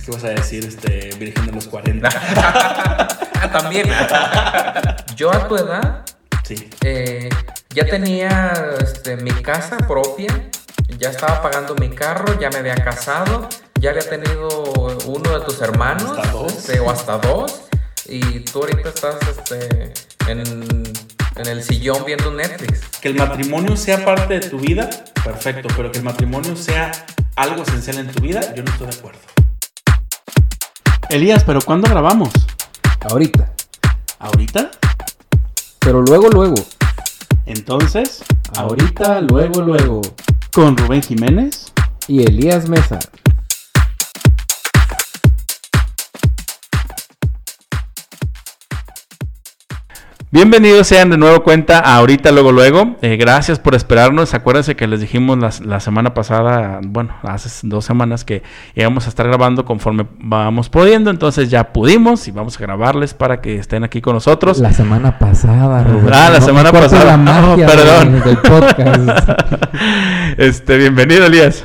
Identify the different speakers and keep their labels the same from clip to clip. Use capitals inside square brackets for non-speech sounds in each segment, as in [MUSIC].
Speaker 1: Pensé que ibas a decir este, Virgen de los 40. [LAUGHS]
Speaker 2: Ah, También. Yo a tu edad
Speaker 1: sí.
Speaker 2: eh, ya tenía este, mi casa propia, ya estaba pagando mi carro, ya me había casado, ya había tenido uno de tus hermanos,
Speaker 1: Hasta dos.
Speaker 2: este, o hasta dos, y tú ahorita estás este, en, en el sillón viendo Netflix.
Speaker 1: Que el matrimonio sea parte de tu vida, perfecto, pero que el matrimonio sea algo esencial en tu vida, yo no estoy de acuerdo. Elías, ¿pero cuándo grabamos?
Speaker 3: Ahorita.
Speaker 1: ¿Ahorita?
Speaker 3: Pero luego, luego.
Speaker 1: Entonces,
Speaker 3: Ahorita, luego, luego.
Speaker 1: con Rubén Jiménez.
Speaker 3: Y Elías Mesa.
Speaker 1: Bienvenidos sean de nuevo cuenta a ahorita, luego, luego. Eh, gracias por esperarnos. Acuérdense que les dijimos las- la, semana pasada, bueno, hace dos semanas que íbamos a estar grabando conforme vamos pudiendo. Entonces ya pudimos y vamos a grabarles para que estén aquí con nosotros.
Speaker 3: La semana pasada, Rubén.
Speaker 1: Ah, la
Speaker 3: No
Speaker 1: semana pasada.
Speaker 3: La [LAUGHS] magia
Speaker 1: Oh, perdón.
Speaker 3: del podcast. [LAUGHS]
Speaker 1: este, bienvenido, Elías.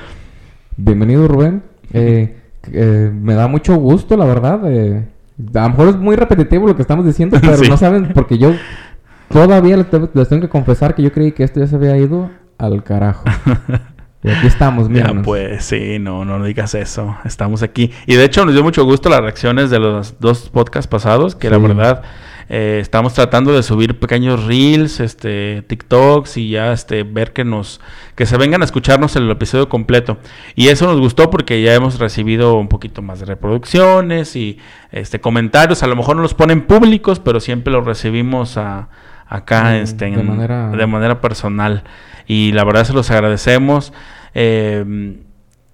Speaker 3: Bienvenido, Rubén. Eh, eh, me da mucho gusto, la verdad. eh, a lo mejor es muy repetitivo lo que estamos diciendo, [LAUGHS] pero
Speaker 1: Sí.
Speaker 3: no saben, porque yo todavía les, te- les tengo que confesar que yo creí que esto ya se había ido al carajo. [LAUGHS] Y aquí estamos,
Speaker 1: Ya
Speaker 3: míranos.
Speaker 1: pues, sí, no, no digas eso. Estamos aquí. Y de hecho nos dio mucho gusto las reacciones de los dos podcasts pasados, que la
Speaker 3: Sí.
Speaker 1: verdad eh, estamos tratando de subir pequeños reels, este, TikToks y ya este, ver que nos, que se vengan a escucharnos el episodio completo. Y eso nos gustó porque ya hemos recibido un poquito más de reproducciones y este comentarios. A lo mejor no los ponen públicos, pero siempre los recibimos a, acá
Speaker 3: Mm,
Speaker 1: este,
Speaker 3: de
Speaker 1: en-
Speaker 3: manera-
Speaker 1: de manera personal. Y la verdad se los agradecemos. Eh,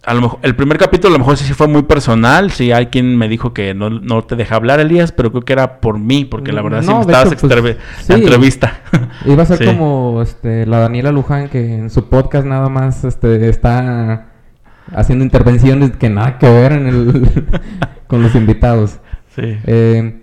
Speaker 1: a lo mejor, el primer capítulo a lo mejor sí, sí fue muy personal. Sí, hay quien me dijo que no, no te deja hablar, Elías, pero creo que era por mí, porque la verdad sí
Speaker 3: No,
Speaker 1: me
Speaker 3: de
Speaker 1: estabas
Speaker 3: hecho, pues, sí.
Speaker 1: entrevista. [LAUGHS]
Speaker 3: Iba a ser
Speaker 1: Sí.
Speaker 3: como este, la Daniela Luján, que en su podcast nada más este, está haciendo intervenciones que nada que ver en el, [LAUGHS] con los invitados.
Speaker 1: Sí.
Speaker 3: Eh,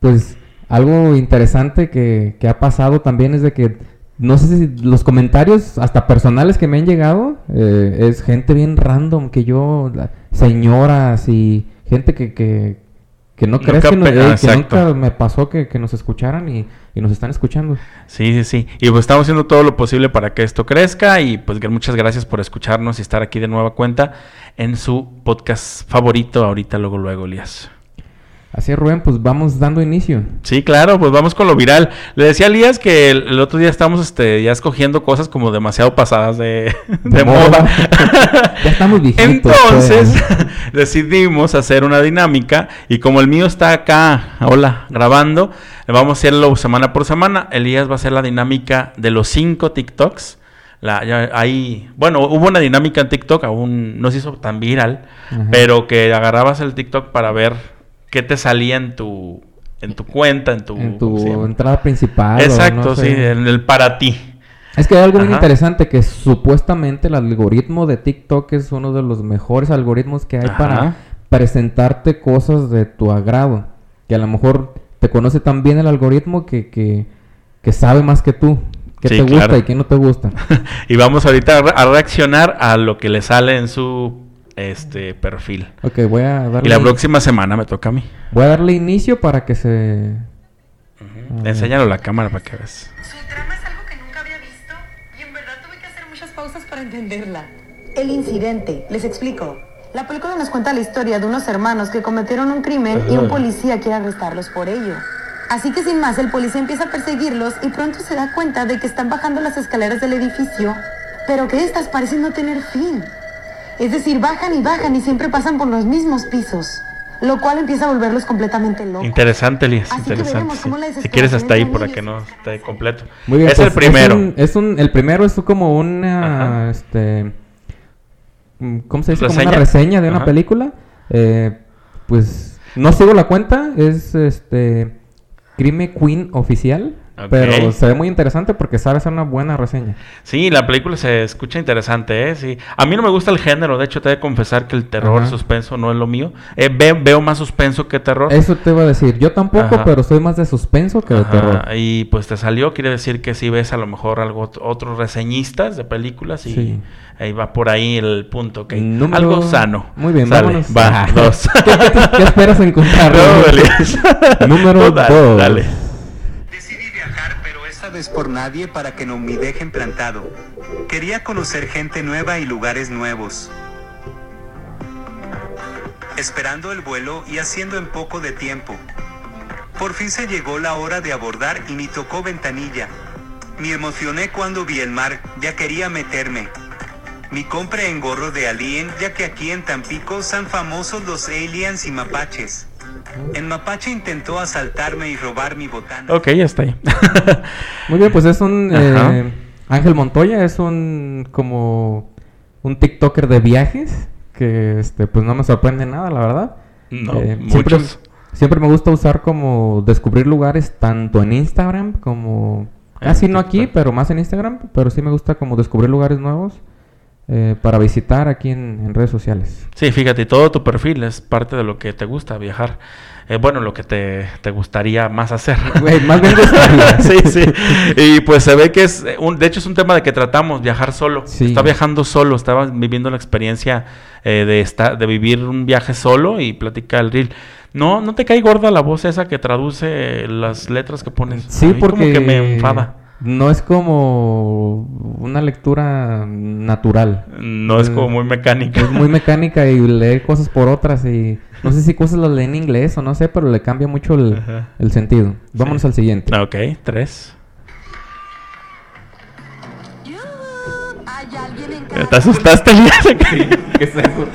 Speaker 3: pues algo interesante que, que ha pasado también es de que no sé si los comentarios hasta personales que me han llegado eh, es gente bien random que yo la- señoras y gente que, que, que no crees que, no-
Speaker 1: pe-
Speaker 3: eh, que nunca me pasó que, que nos escucharan y, y nos están escuchando.
Speaker 1: Sí, sí, sí. Y pues estamos haciendo todo lo posible para que esto crezca. Y pues muchas gracias por escucharnos y estar aquí de nueva cuenta en su podcast favorito ahorita, luego, luego, Elías.
Speaker 3: Así es, Rubén, pues vamos dando inicio.
Speaker 1: Sí, claro, pues vamos con lo viral. Le decía a Elías que el, el otro día estábamos este, ya escogiendo cosas como demasiado pasadas de, de moda. [LAUGHS]
Speaker 3: ya estamos viejitos.
Speaker 1: Entonces
Speaker 3: pues. [LAUGHS]
Speaker 1: decidimos hacer una dinámica y como el mío está acá, hola, grabando, vamos a hacerlo semana por semana. Elías va a hacer la dinámica de los cinco TikToks. La, ya hay, bueno, hubo una dinámica en TikTok, aún no se hizo tan viral,
Speaker 3: Ajá.
Speaker 1: pero que agarrabas el TikTok para ver qué te salía en tu, en tu cuenta, en tu,
Speaker 3: en
Speaker 1: ¿cómo se
Speaker 3: tu entrada principal. o
Speaker 1: Exacto,
Speaker 3: no sé.
Speaker 1: sí, en el para ti.
Speaker 3: Es que hay algo
Speaker 1: Ajá.
Speaker 3: interesante que supuestamente el algoritmo de TikTok es uno de los mejores algoritmos que hay
Speaker 1: Ajá.
Speaker 3: para presentarte cosas de tu agrado. Que a lo mejor te conoce tan bien el algoritmo que, que, que sabe más que tú. Que
Speaker 1: Sí,
Speaker 3: te gusta
Speaker 1: claro.
Speaker 3: y que no te gusta. [LAUGHS]
Speaker 1: y vamos ahorita a reaccionar a lo que le sale en su este perfil.
Speaker 3: ok, voy a darle,
Speaker 1: Y la próxima semana me toca a mí.
Speaker 3: voy a darle inicio para que se... ver.
Speaker 1: Enséñalo a la cámara para que veas.
Speaker 4: Su trama es algo que nunca había visto y en verdad tuve que hacer muchas pausas para entenderla. El incidente, les explico. La película nos cuenta la historia de unos hermanos que cometieron un crimen y un policía quiere arrestarlos por ello. Así que sin más, el policía empieza a perseguirlos y pronto se da cuenta de que están bajando las escaleras del edificio, pero que estas parecen no tener fin. Es decir, bajan y bajan y siempre pasan por los mismos pisos, lo cual empieza a volverlos completamente locos.
Speaker 1: Interesante, Elías.
Speaker 4: Así que
Speaker 1: Interesante. sí.
Speaker 4: cómo la
Speaker 1: Si quieres hasta ahí para que no esté completo.
Speaker 3: Muy bien,
Speaker 1: es
Speaker 3: pues,
Speaker 1: el primero.
Speaker 3: un- es un- el primero es como una, este, ¿cómo se dice? Como una
Speaker 1: ¿Reseña?
Speaker 3: de una película. Eh, pues no sigo la cuenta, es este Crime Queen oficial. Pero se ve muy interesante porque sabe hacer una buena reseña.
Speaker 1: Sí, la película se escucha interesante, ¿eh? Sí. A mí no me gusta el género, de hecho, te he de confesar que el terror,
Speaker 3: Ajá.
Speaker 1: suspenso no es lo mío. Eh, ve- veo más suspenso que terror.
Speaker 3: Eso te iba a decir. Yo tampoco,
Speaker 1: Ajá.
Speaker 3: pero soy más de suspenso que de
Speaker 1: Ajá,
Speaker 3: terror.
Speaker 1: Y pues te salió, quiere decir que si ves a lo mejor algo otros reseñistas de películas y
Speaker 3: Sí.
Speaker 1: ahí va por ahí el punto, ok.
Speaker 3: Número-
Speaker 1: Algo sano.
Speaker 3: Muy bien,
Speaker 1: Sale. Va, [LAUGHS] dos.
Speaker 3: ¿Qué, qué- qué esperas [LAUGHS] encontrar?
Speaker 1: No.
Speaker 3: Número [LAUGHS]
Speaker 1: dale,
Speaker 3: dos.
Speaker 1: dale.
Speaker 5: Por nadie para que no me dejen plantado. Quería conocer gente nueva y lugares nuevos. Esperando el vuelo y haciendo en poco de tiempo. Por fin se llegó la hora de abordar y me tocó ventanilla. Me emocioné cuando vi el mar, ya quería meterme. Me compré en gorro de alien, ya que aquí en Tampico son famosos los aliens y mapaches. El mapache intentó asaltarme y robar mi botana.
Speaker 1: Ok, ya está ahí. [LAUGHS]
Speaker 3: Muy bien, pues es un... Eh, Ángel Montoya es un... como... un TikToker de viajes. Que este, pues no me sorprende nada, la verdad.
Speaker 1: no,
Speaker 3: Eh, siempre,
Speaker 1: muchos.
Speaker 3: siempre me gusta usar como descubrir lugares tanto en Instagram como casi no aquí, pero más en Instagram, pero sí me gusta como descubrir lugares nuevos eh, para visitar aquí en, en redes sociales.
Speaker 1: Sí, fíjate, todo tu perfil es parte de lo que te gusta viajar. Eh, bueno, lo que te, te gustaría más hacer. [LAUGHS]
Speaker 3: Güey, más bien [LAUGHS] gustaría.
Speaker 1: sí, sí. Y pues se ve que es, eh, un, de hecho es un tema de que tratamos, viajar solo.
Speaker 3: Sí.
Speaker 1: Está viajando solo, estaba viviendo la experiencia eh, de, esta, de vivir un viaje solo y platica el reel. No, no te cae gorda la voz esa que traduce las letras que pones.
Speaker 3: Sí, porque
Speaker 1: como que me enfada.
Speaker 3: No es como una lectura natural.
Speaker 1: No es como muy mecánica.
Speaker 3: Es muy mecánica y lee cosas por otras y no sé si cosas las lee en inglés o no sé, pero le cambia mucho el, el sentido. Vámonos
Speaker 1: Sí.
Speaker 3: al siguiente.
Speaker 1: Ok, tres.
Speaker 4: ¿Hay alguien en
Speaker 1: ¿Te asustaste, Elías?
Speaker 3: ¿Qué es eso?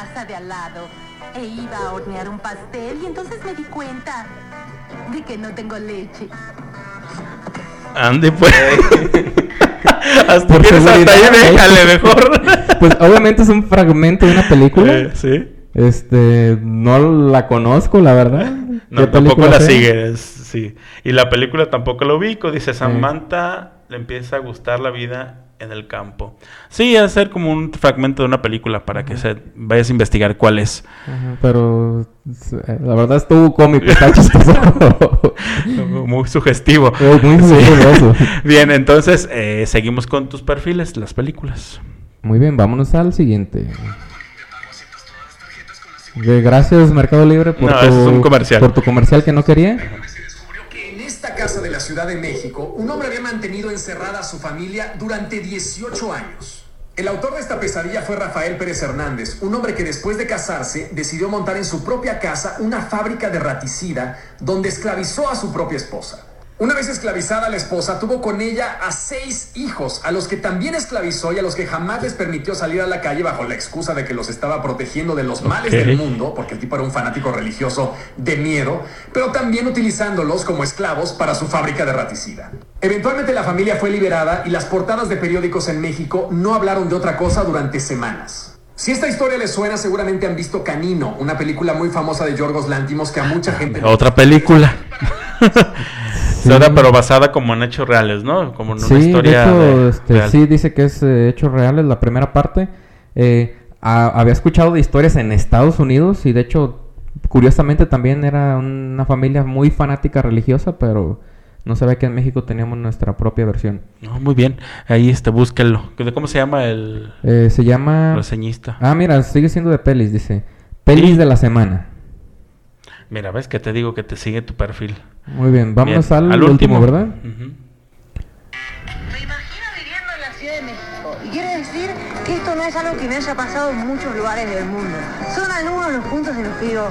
Speaker 4: Casa de al lado e iba a hornear un pastel y entonces me di cuenta de que no tengo leche.
Speaker 1: Ande, pues. [LAUGHS] hasta
Speaker 3: Por
Speaker 1: hasta ahí, déjale mejor. [LAUGHS]
Speaker 3: Pues obviamente es un fragmento de una película.
Speaker 1: Eh, sí.
Speaker 3: Este, no la conozco, la verdad.
Speaker 1: No,
Speaker 3: ¿Qué
Speaker 1: tampoco la
Speaker 3: sea?
Speaker 1: sigue, es- sí. Y la película tampoco la ubico. Dice, Samantha le empieza a gustar la vida en el campo. Sí, a ser como un fragmento de una película para que se vayas a investigar cuál es.
Speaker 3: Ajá, pero eh, la verdad estuvo cómico, [LAUGHS] está chistoso.
Speaker 1: Muy sugestivo.
Speaker 3: Muy
Speaker 1: Sí.
Speaker 3: sugestivo. [LAUGHS]
Speaker 1: Bien, entonces eh, seguimos con tus perfiles, las películas.
Speaker 3: Muy bien, vámonos al siguiente. Gracias Mercado Libre por,
Speaker 1: No,
Speaker 3: tu,
Speaker 1: ese es un comercial.
Speaker 3: por tu comercial que no quería.
Speaker 6: Casa de la Ciudad de México, un hombre había mantenido encerrada a su familia durante 18 años. El autor de esta pesadilla fue Rafael Pérez Hernández, un hombre que después de casarse decidió montar en su propia casa una fábrica de raticida donde esclavizó a su propia esposa. Una vez esclavizada la esposa, tuvo con ella a seis hijos, a los que también esclavizó y a los que jamás les permitió salir a la calle bajo la excusa de que los estaba protegiendo de los males del mundo, porque el tipo era un fanático religioso de miedo, pero también utilizándolos como esclavos para su fábrica de raticida. Eventualmente la familia fue liberada y las portadas de periódicos en México no hablaron de otra cosa durante semanas. Si esta historia les suena, seguramente han visto Canino, una película muy famosa de Yorgos Lántimos que a mucha gente...
Speaker 1: Otra película. [LAUGHS]
Speaker 3: Sí.
Speaker 1: Pero basada como en hechos reales, ¿no? Como en una
Speaker 3: Sí, de
Speaker 1: historia
Speaker 3: hecho,
Speaker 1: de-
Speaker 3: este,
Speaker 1: real.
Speaker 3: sí dice que es eh, hechos reales la primera parte. Eh, a- había escuchado de historias en Estados Unidos y de hecho, curiosamente también era una familia muy fanática religiosa, pero no sabía que en México teníamos nuestra propia versión.
Speaker 1: No, muy bien. Ahí este, búsquenlo. ¿De ¿Cómo se llama el
Speaker 3: Eh, se llama...
Speaker 1: reseñista?
Speaker 3: Ah, mira, sigue siendo de pelis, dice. Pelis
Speaker 1: Sí.
Speaker 3: de la semana.
Speaker 1: Mira, ves que te digo que te sigue tu perfil.
Speaker 3: Muy bien,
Speaker 1: Bien.
Speaker 3: al, último, ¿verdad?
Speaker 1: Ujú.
Speaker 7: Me imagino viviendo en la Ciudad de México. Y quiere decir que esto no es algo que me haya pasado en muchos lugares del mundo. Son algunos de los puntos en los que digo,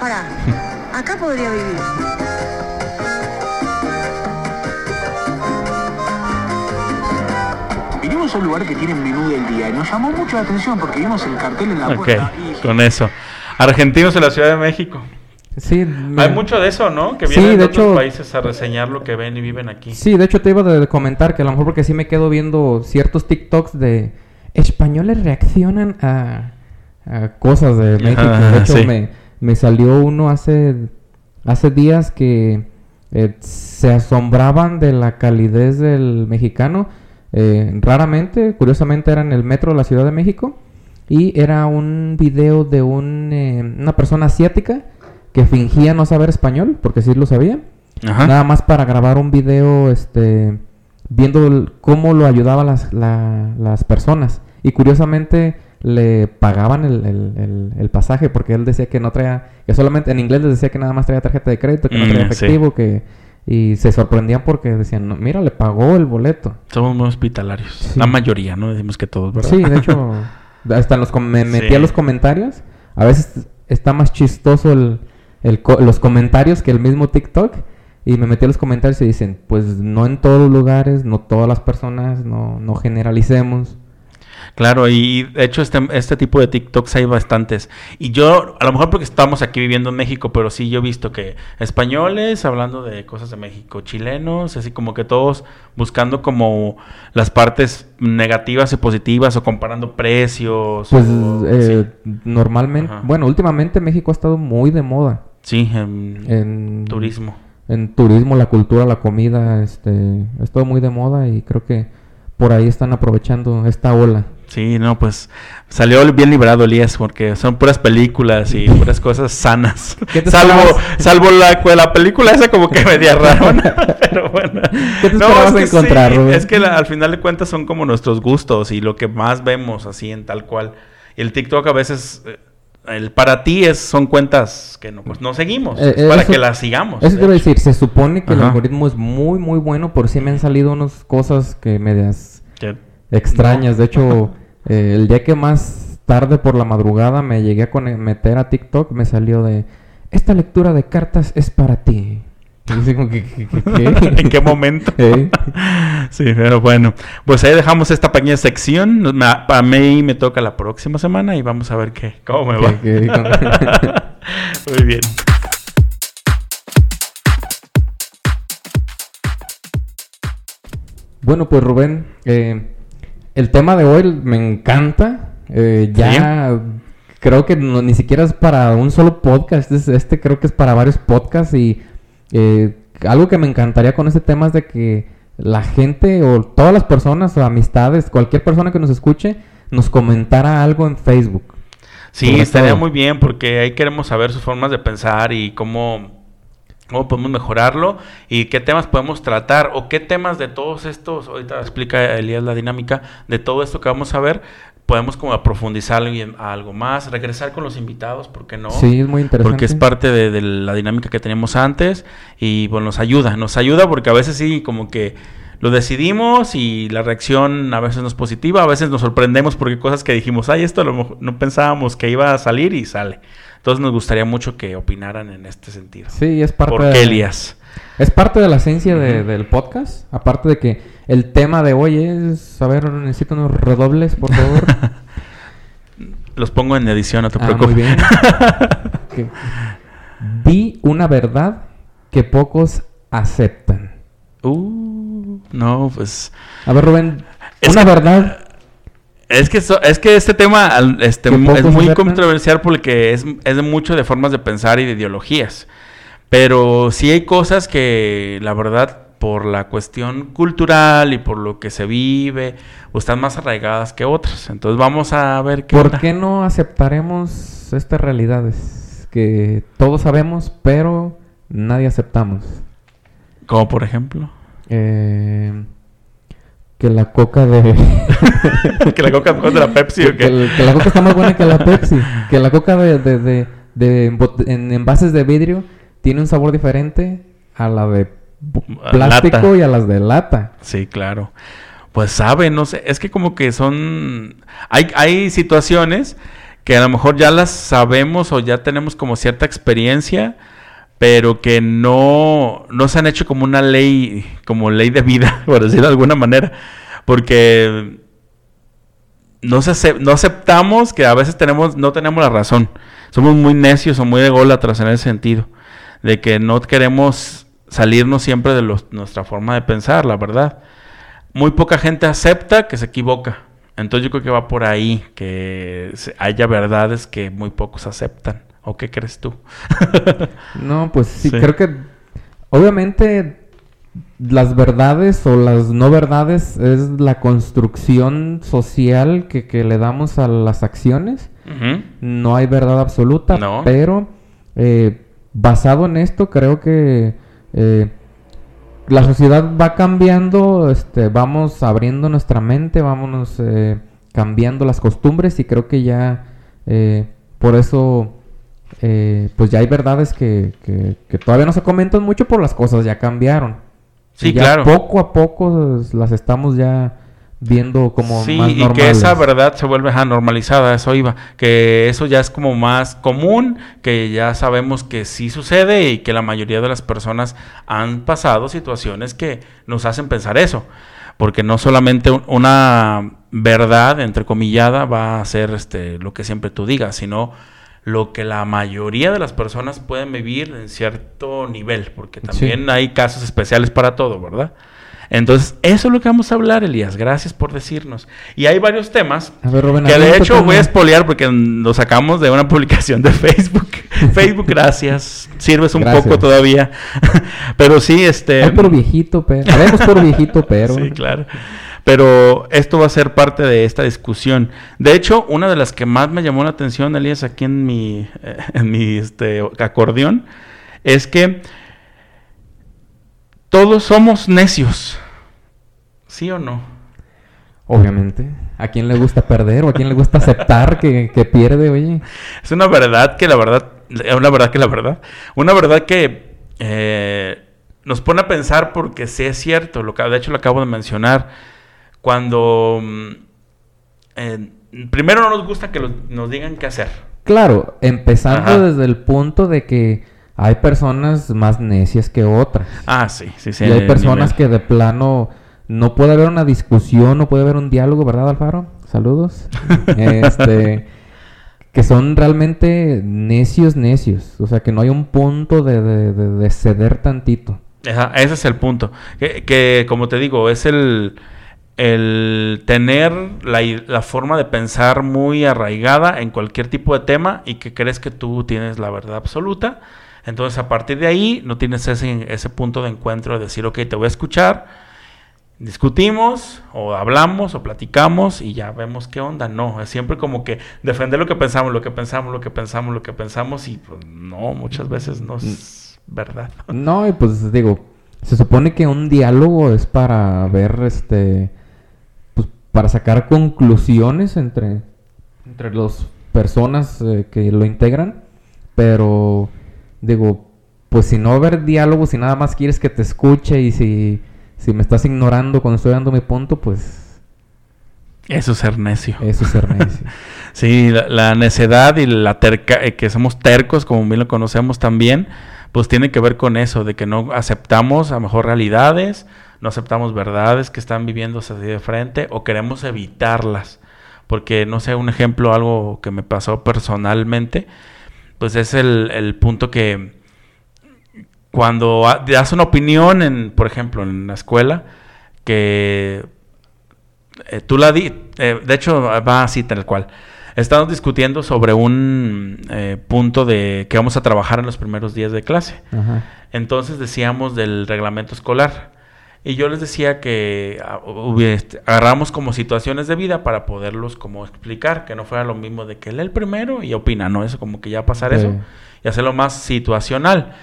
Speaker 7: pará, [LAUGHS] acá podría vivir.
Speaker 8: Vinimos a un lugar que tiene menú del día y nos llamó mucho la atención porque vimos el cartel en la
Speaker 1: Ok,
Speaker 8: puerta y
Speaker 1: con eso. Argentinos en la Ciudad de México.
Speaker 3: Sí, me-
Speaker 1: Hay mucho de eso, ¿no? Que
Speaker 3: Sí,
Speaker 1: vienen de,
Speaker 3: de
Speaker 1: otros
Speaker 3: hecho-
Speaker 1: países a reseñar lo que ven y viven aquí.
Speaker 3: Sí, de hecho te iba a comentar que a lo mejor porque sí me quedo viendo ciertos TikToks de españoles reaccionan a, a cosas de México. De hecho,
Speaker 1: sí.
Speaker 3: me, me salió uno hace, hace días que eh, se asombraban de la calidez del mexicano. Eh, raramente, curiosamente, era en el metro de la Ciudad de México. Y era un video de un, eh, una persona asiática que fingía no saber español, porque sí lo sabía.
Speaker 1: Ajá.
Speaker 3: Nada más para grabar un video, este, viendo el- cómo lo ayudaban las, la- las personas. Y curiosamente le pagaban el, el- el- pasaje porque él decía que no traía, que solamente en inglés les decía que nada más traía tarjeta de crédito, que no
Speaker 1: Mm,
Speaker 3: traía
Speaker 1: sí.
Speaker 3: efectivo, que y se sorprendían porque decían, "No, mira, le pagó el boleto.
Speaker 1: Somos muy hospitalarios.
Speaker 3: Sí.
Speaker 1: La mayoría, ¿no? Decimos que todos, ¿verdad?
Speaker 3: Sí, de hecho, [LAUGHS] hasta los me metí
Speaker 1: Sí.
Speaker 3: a los comentarios. A veces está más chistoso el, el co- los comentarios que el mismo TikTok. Y me metí a los comentarios y dicen, pues no en todos los lugares, no todas las personas, no, no generalicemos.
Speaker 1: Claro, y de hecho este, este tipo de TikToks hay bastantes. Y yo, a lo mejor porque estamos aquí viviendo en México, pero sí yo he visto que españoles hablando de cosas de México, chilenos, así como que todos buscando como las partes negativas y positivas o comparando precios.
Speaker 3: Pues
Speaker 1: o-
Speaker 3: eh, normalmente,
Speaker 1: Ajá.
Speaker 3: bueno, últimamente México ha estado muy de moda
Speaker 1: sí, en
Speaker 3: en
Speaker 1: turismo.
Speaker 3: en turismo, la cultura, la comida, este, estado muy de moda y creo que por ahí están aprovechando esta ola.
Speaker 1: Sí, no, pues salió bien librado Elías porque son puras películas y [LAUGHS] puras cosas sanas.
Speaker 3: ¿Qué te
Speaker 1: Salvo,
Speaker 3: esperabas?
Speaker 1: salvo la, la película esa como que media [LAUGHS] rara, pero bueno.
Speaker 3: ¿Qué te esperabas
Speaker 1: que
Speaker 3: encontrar,
Speaker 1: sí? Es que la- al final de cuentas son como nuestros gustos y lo que más vemos así en tal cual. Y el TikTok a veces, eh, el para ti es, son cuentas que no, pues, no seguimos,
Speaker 3: Eh,
Speaker 1: es
Speaker 3: eh,
Speaker 1: para
Speaker 3: eso-
Speaker 1: que las sigamos.
Speaker 3: Eso
Speaker 1: hecho.
Speaker 3: decir, se supone que el algoritmo es muy, muy bueno, por si me han salido unas cosas que medias extrañas. De hecho, [LAUGHS] eh, el día que más tarde por la madrugada me llegué a meter a TikTok, me salió de, esta lectura de cartas es para ti. [LAUGHS]
Speaker 1: ¿En qué momento? [LAUGHS]
Speaker 3: Eh.
Speaker 1: Sí, pero bueno, pues ahí dejamos esta pequeña sección. A mí me toca la próxima semana y vamos a ver qué, cómo me va. [LAUGHS] Muy bien.
Speaker 3: Bueno, pues Rubén, eh, el tema de hoy me encanta. Eh, ya creo que no- ni siquiera es para un solo podcast. es- Este, creo que es para varios podcasts. Y eh, algo que me encantaría con este tema es de que la gente o todas las personas o amistades, cualquier persona que nos escuche, nos comentara algo en Facebook.
Speaker 1: Sí, estaría
Speaker 3: todo.
Speaker 1: muy bien porque ahí queremos saber sus formas de pensar y cómo, cómo podemos mejorarlo y qué temas podemos tratar o qué temas de todos estos, ahorita explica Elías la dinámica, de todo esto que vamos a ver, podemos como profundizar en algo más, regresar con los invitados, ¿por qué no?
Speaker 3: Sí, es muy interesante.
Speaker 1: Porque es parte de, de la dinámica que teníamos antes y bueno, nos ayuda, nos ayuda porque a veces sí como que lo decidimos y la reacción a veces no es positiva, a veces nos sorprendemos porque cosas que dijimos, ay, esto a lo mejor no pensábamos que iba a salir y sale. Entonces nos gustaría mucho que opinaran en este sentido.
Speaker 3: Sí, es parte
Speaker 1: ¿Por
Speaker 3: de-
Speaker 1: qué, Elías?
Speaker 3: Es parte de la esencia de- del podcast. Aparte de que el tema de hoy es. A ver, necesito unos redobles, por favor. [LAUGHS]
Speaker 1: Los pongo en edición, no te
Speaker 3: Ah,
Speaker 1: preocupes.
Speaker 3: muy bien. [LAUGHS] Que- Di una verdad que pocos aceptan.
Speaker 1: Uh, no, pues...
Speaker 3: A ver, Rubén,
Speaker 1: Es
Speaker 3: una
Speaker 1: que-
Speaker 3: verdad.
Speaker 1: Es que, so- es que este tema este, es muy
Speaker 3: aceptan.
Speaker 1: controversial porque es, es de mucho de formas de pensar y de ideologías. Pero sí hay cosas que, la verdad, por la cuestión cultural y por lo que se vive, pues, están más arraigadas que otras. Entonces vamos a ver qué
Speaker 3: ¿Por
Speaker 1: onda.
Speaker 3: qué no aceptaremos estas realidades? Que todos sabemos, pero nadie aceptamos.
Speaker 1: Como por ejemplo.
Speaker 3: Eh, que la coca de. [LAUGHS]
Speaker 1: que la coca de la Pepsi o
Speaker 3: que, el-
Speaker 1: qué.
Speaker 3: que la coca está más buena que la Pepsi. Que la coca de, de, de, en envases de vidrio tiene un sabor diferente a la de plástico
Speaker 1: lata.
Speaker 3: y a las de lata.
Speaker 1: Sí, claro. Pues sabe, no sé, es que como que son... Hay, hay situaciones que a lo mejor ya las sabemos o ya tenemos como cierta experiencia, pero que no, no se han hecho como una ley, como ley de vida, [LAUGHS] por decirlo de alguna manera, porque no, se no aceptamos que a veces tenemos, no tenemos la razón. somos muy necios o muy ególatras en ese sentido, de que no queremos salirnos siempre de los- nuestra forma de pensar, la verdad. Muy poca gente acepta que se equivoca. Entonces yo creo que va por ahí, que haya verdades que muy pocos aceptan. ¿O qué crees tú? [LAUGHS]
Speaker 3: No, pues sí,
Speaker 1: Sí.
Speaker 3: creo que obviamente las verdades o las no verdades es la construcción social que, que le damos a las acciones. No hay verdad absoluta,
Speaker 1: No.
Speaker 3: pero eh, basado en esto creo que eh, la sociedad va cambiando, este, vamos abriendo nuestra mente, vámonos eh, cambiando las costumbres y creo que ya eh, por eso eh, pues ya hay verdades que, que- que todavía no se comentan mucho por las cosas ya cambiaron.
Speaker 1: Sí,
Speaker 3: Y ya
Speaker 1: claro.
Speaker 3: Poco a poco las estamos ya viendo como
Speaker 1: Sí,
Speaker 3: más
Speaker 1: y
Speaker 3: normales.
Speaker 1: que esa verdad se vuelve ajá, normalizada, eso iba, que eso ya es como más común, que ya sabemos que sí sucede y que la mayoría de las personas han pasado situaciones que nos hacen pensar eso, porque no solamente un- una verdad entrecomillada va a ser este lo que siempre tú digas, sino lo que la mayoría de las personas pueden vivir en cierto nivel, porque también hay casos especiales para todo, ¿verdad? Entonces, eso es lo que vamos a hablar, Elías. Gracias por decirnos. Y hay varios temas
Speaker 3: A ver, Rubén,
Speaker 1: que de hecho voy a espolear porque lo sacamos de una [LAUGHS] publicación de Facebook. [LAUGHS] Facebook, gracias. Sirves un
Speaker 3: Gracias.
Speaker 1: poco todavía. [LAUGHS] pero sí, este...
Speaker 3: Ay, por viejito, pero. Haremos por viejito, pero.
Speaker 1: Sí, claro. Pero esto va a ser parte de esta discusión. De hecho, una de las que más me llamó la atención, Elías, aquí en mi, eh, en mi este, acordeón, es que todos somos necios. ¿Sí o no?
Speaker 3: Obviamente. ¿A quién le gusta perder o a quién le gusta aceptar que, que pierde, oye?
Speaker 1: Es una verdad que la verdad, es una verdad que la verdad, una verdad que eh, nos pone a pensar porque sí es cierto, lo que, de hecho lo acabo de mencionar, cuando mm, eh, primero no nos gusta que nos digan qué hacer.
Speaker 3: Claro, empezando
Speaker 1: Ajá.
Speaker 3: desde el punto de que hay personas más necias que otras.
Speaker 1: Ah, sí, sí, sí.
Speaker 3: y hay personas
Speaker 1: nivel.
Speaker 3: que de plano no puede haber una discusión, no puede haber un diálogo, ¿verdad, Alfaro? Saludos. [LAUGHS] este que son realmente necios, necios. O sea, que no hay un punto de, de- de- de ceder tantito.
Speaker 1: Ajá, ese es el punto. Que, que, como te digo, es el, el tener la, la forma de pensar muy arraigada en cualquier tipo de tema y que crees que tú tienes la verdad absoluta. Entonces, a partir de ahí, no tienes ese, ese punto de encuentro de decir, ok, te voy a escuchar, discutimos, o hablamos, o platicamos, y ya vemos qué onda. No, es siempre como que defender lo que pensamos, lo que pensamos, lo que pensamos, lo que pensamos, y pues no, muchas veces no es verdad. [LAUGHS]
Speaker 3: No, y pues digo, se supone que un diálogo es para ver, este, pues para sacar conclusiones entre, entre las personas eh, que lo integran, pero digo, pues si no va a haber diálogo, si nada más quieres que te escuche y si, si me estás ignorando cuando estoy dando mi punto, pues
Speaker 1: Eso es ser necio.
Speaker 3: eso es ser necio. [LAUGHS]
Speaker 1: Sí, la, la necedad y la terca, eh, que somos tercos, como bien lo conocemos también, pues tiene que ver con eso, de que no aceptamos a lo mejor realidades, no aceptamos verdades que están viviéndose así de frente o queremos evitarlas. Porque, no sé, un ejemplo, algo que me pasó personalmente, pues es el, el punto que cuando das una opinión, en, por ejemplo, en la escuela, que eh, tú la di, eh, de hecho va así tal cual. Estamos discutiendo sobre un eh, punto de que vamos a trabajar en los primeros días de clase.
Speaker 3: Ajá.
Speaker 1: Entonces decíamos del reglamento escolar. Y yo les decía que ah, este, agarramos como situaciones de vida para poderlos como explicar, que no fuera lo mismo de que lee el primero y opina, ¿no? Eso como que ya pasar eso y hacerlo más situacional.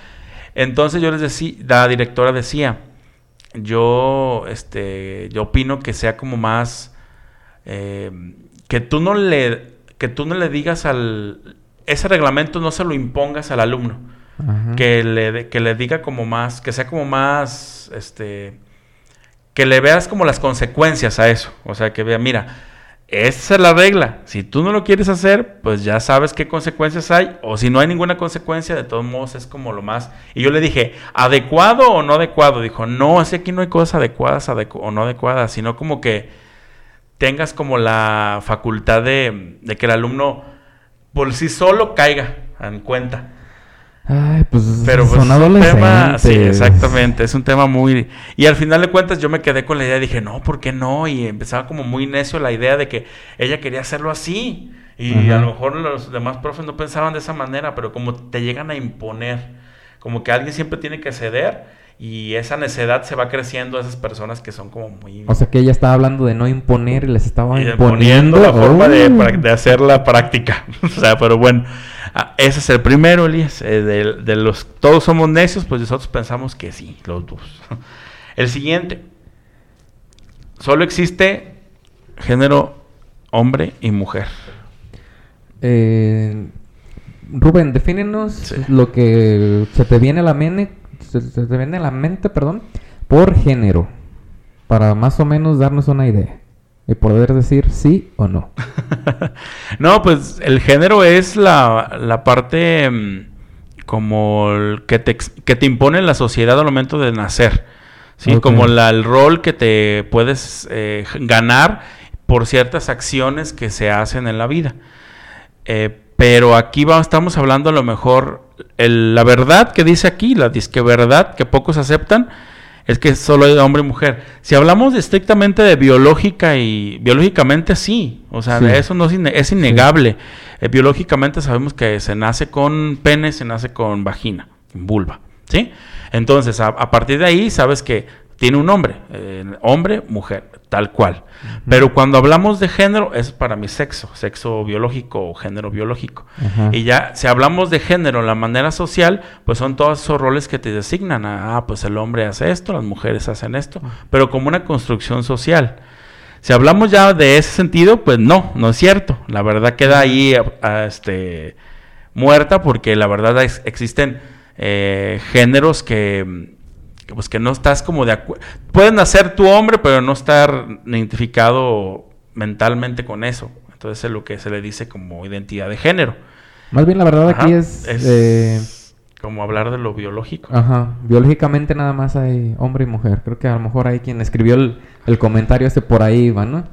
Speaker 1: Entonces yo les decía, la directora decía, yo, este, yo opino que sea como más, eh, que tú no le, que tú no le digas al, ese reglamento no se lo impongas al alumno,
Speaker 3: Ajá.
Speaker 1: que le, que le diga como más, que sea como más, este, que le veas como las consecuencias a eso, o sea, que vea, mira, esa es la regla. Si tú no lo quieres hacer, pues ya sabes qué consecuencias hay. O si no hay ninguna consecuencia, de todos modos es como lo más. Y yo le dije, ¿adecuado o no adecuado? Dijo, no, es aquí no hay cosas adecuadas adecu- o no adecuadas, sino como que tengas como la facultad de, de que el alumno por sí solo caiga. en cuenta.
Speaker 3: Ay, pues
Speaker 1: Pero pues,
Speaker 3: son
Speaker 1: tema, sí, exactamente, es un tema muy... Y al final de cuentas yo me quedé con la idea, dije, no, ¿por qué no? Y empezaba como muy necio la idea de que ella quería hacerlo así. Y
Speaker 3: Ajá.
Speaker 1: a lo mejor los demás profes no pensaban de esa manera, pero como te llegan a imponer, como que alguien siempre tiene que ceder y esa necedad se va creciendo a esas personas que son como muy...
Speaker 3: O sea que ella estaba hablando de no imponer y les estaba
Speaker 1: y
Speaker 3: imponiendo.
Speaker 1: imponiendo la forma
Speaker 3: ¡Oh!
Speaker 1: de hacer la práctica. [LAUGHS] o sea, pero bueno, ah, ese es el primero, Elías. Eh, de, de los todos somos necios, pues nosotros pensamos que sí, los dos. [LAUGHS] El siguiente, solo existe género hombre y mujer.
Speaker 3: Eh, Rubén, defínenos
Speaker 1: Sí.
Speaker 3: lo que se te viene a la mente, se, te viene a la mente, perdón, por género, para más o menos darnos una idea y poder decir sí o no. [LAUGHS]
Speaker 1: no, pues el género es la, la parte mm, como el que te, que te impone la sociedad al momento de nacer. ¿sí? Como la- el rol que te puedes eh, ganar por ciertas acciones que se hacen en la vida. Eh, pero aquí va- estamos hablando a lo mejor, el- la verdad que dice aquí, la disque verdad que pocos aceptan, es que solo hay hombre y mujer. Si hablamos estrictamente de biológica y biológicamente sí, o sea,
Speaker 3: Sí.
Speaker 1: de eso no es, inne- es innegable. Eh, biológicamente sabemos que se nace con pene, se nace con vagina, vulva, ¿sí? Entonces, a, a partir de ahí sabes que tiene un nombre, eh, hombre, mujer, tal cual. Pero cuando hablamos de género, es para mi sexo, sexo biológico o género biológico. Y ya, si hablamos de género, la manera social, pues son todos esos roles que te designan. Ah, pues el hombre hace esto, las mujeres hacen esto, pero como una construcción social. Si hablamos ya de ese sentido, pues no, no es cierto. La verdad queda ahí a- a, este, muerta porque la verdad es- existen eh, géneros que, que, pues que no estás como de acuerdo. Pueden nacer tu hombre, pero no estar identificado mentalmente con eso. Entonces es lo que se le dice como identidad de género.
Speaker 3: Más bien la verdad aquí es, eh,
Speaker 1: como hablar de lo biológico.
Speaker 3: ajá, biológicamente nada más hay hombre y mujer. Creo que a lo mejor hay quien escribió el, el comentario ese por ahí, va, ¿no?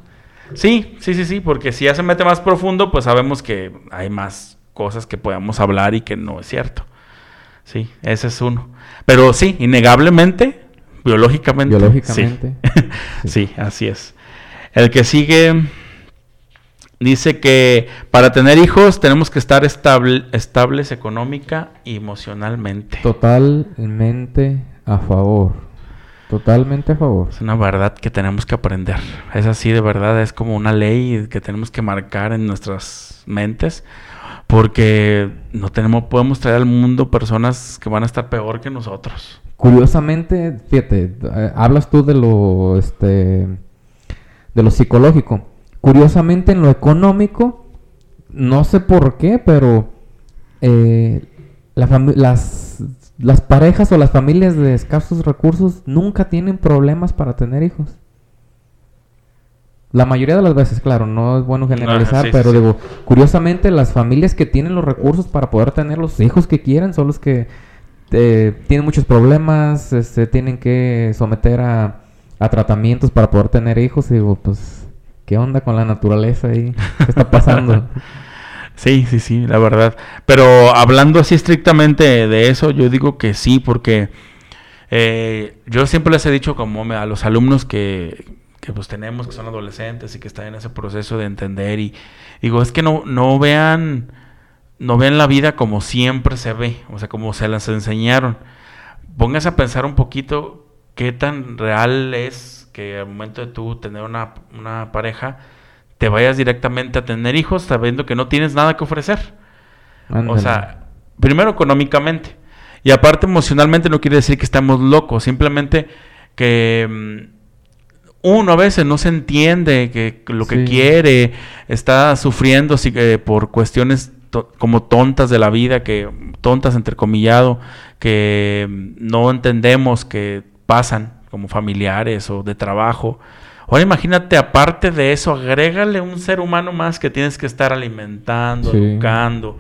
Speaker 1: Sí, sí, sí, sí, porque si ya se mete más profundo, pues sabemos que hay más cosas que podemos hablar y que no es cierto. Sí, ese es uno. Pero sí, innegablemente, biológicamente.
Speaker 3: Biológicamente.
Speaker 1: Sí, [LAUGHS] sí así es. El que sigue dice que para tener hijos tenemos que estar estable- estables económica y emocionalmente.
Speaker 3: Totalmente a favor. Totalmente a favor.
Speaker 1: Es una verdad que tenemos que aprender. Es así, de verdad, es como una ley que tenemos que marcar en nuestras mentes. Porque no tenemos, podemos traer al mundo personas que van a estar peor que nosotros.
Speaker 3: Curiosamente, fíjate, eh, hablas tú de lo, este, de lo psicológico. Curiosamente, en lo económico, no sé por qué, pero eh, las parejas o las familias de escasos recursos nunca tienen problemas para tener hijos. La mayoría de las veces, claro, no es bueno generalizar,
Speaker 1: sí,
Speaker 3: pero
Speaker 1: sí.
Speaker 3: digo, curiosamente las familias que tienen los recursos para poder tener los hijos que quieren son los que eh, tienen muchos problemas, este, tienen que someter a, a tratamientos para poder tener hijos. Y digo, pues, ¿qué onda con la naturaleza ahí? ¿Qué está pasando? [LAUGHS]
Speaker 1: Sí, sí, sí, la verdad. Pero hablando así estrictamente de eso, yo digo que sí, porque eh, yo siempre les he dicho como a los alumnos que, que pues tenemos, que son adolescentes y que están en ese proceso de entender y digo, es que no, no vean, no vean la vida como siempre se ve, o sea, como se las enseñaron. Pónganse a pensar un poquito qué tan real es que al momento de tú tener una, una pareja, te vayas directamente a tener hijos sabiendo que no tienes nada que ofrecer. O sea, primero económicamente. Y aparte emocionalmente no quiere decir que estamos locos, simplemente que mm, uno a veces no se entiende que lo que
Speaker 3: Sí.
Speaker 1: quiere, está sufriendo así que por cuestiones to- como tontas de la vida, que tontas entrecomillado, que no entendemos que pasan como familiares o de trabajo. Ahora imagínate, aparte de eso, agrégale un ser humano más que tienes que estar alimentando,
Speaker 3: Sí.
Speaker 1: educando.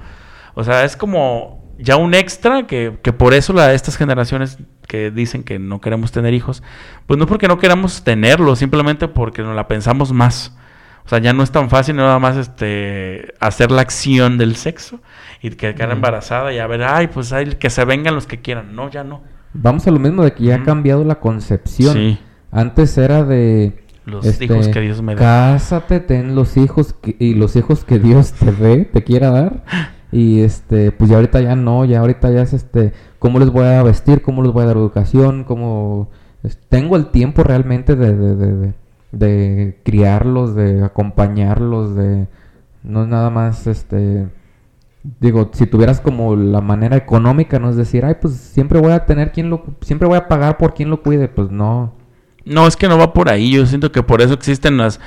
Speaker 1: O sea, es como ya un extra que, que por eso la, estas generaciones que dicen que no queremos tener hijos, pues no porque no queramos tenerlos, simplemente porque nos la pensamos más. O sea, ya no es tan fácil nada más este hacer la acción del sexo y que quedar embarazada y a ver, ay, pues hay que se vengan los que quieran. No, ya no.
Speaker 3: Vamos a lo mismo de que ya ha cambiado la concepción.
Speaker 1: Sí.
Speaker 3: Antes era de
Speaker 1: Los
Speaker 3: este,
Speaker 1: hijos que Dios me da.
Speaker 3: Cásate, ten los hijos que- y los hijos que Dios te dé, te quiera dar. [LAUGHS] Y este, pues ya ahorita ya no, ya ahorita ya es este, cómo les voy a vestir, cómo les voy a dar educación, cómo tengo el tiempo realmente de, de, de, de- de criarlos, de acompañarlos, de no es nada más este digo, si tuvieras como la manera económica, no es decir, ay, pues siempre voy a tener quien lo, siempre voy a pagar por quien lo cuide, pues no.
Speaker 1: No, es que no va por ahí. Yo siento que por eso existen las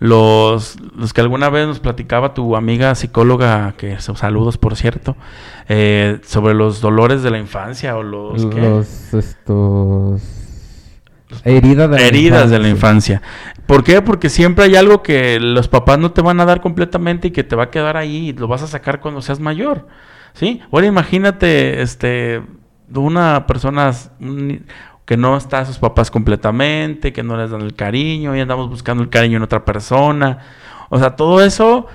Speaker 1: los, los que alguna vez nos platicaba tu amiga psicóloga, que saludos por cierto, eh, sobre los dolores de la infancia o los, ¿qué?
Speaker 3: Los, estos... Heridas de la
Speaker 1: heridas de la
Speaker 3: infancia.
Speaker 1: ¿Por qué? Porque siempre hay algo que los papás no te van a dar completamente y que te va a quedar ahí y lo vas a sacar cuando seas mayor. ¿Sí? Ahora imagínate, este, una persona un que no está a sus papás completamente, que no les dan el cariño y andamos buscando el cariño en otra persona. O sea, todo eso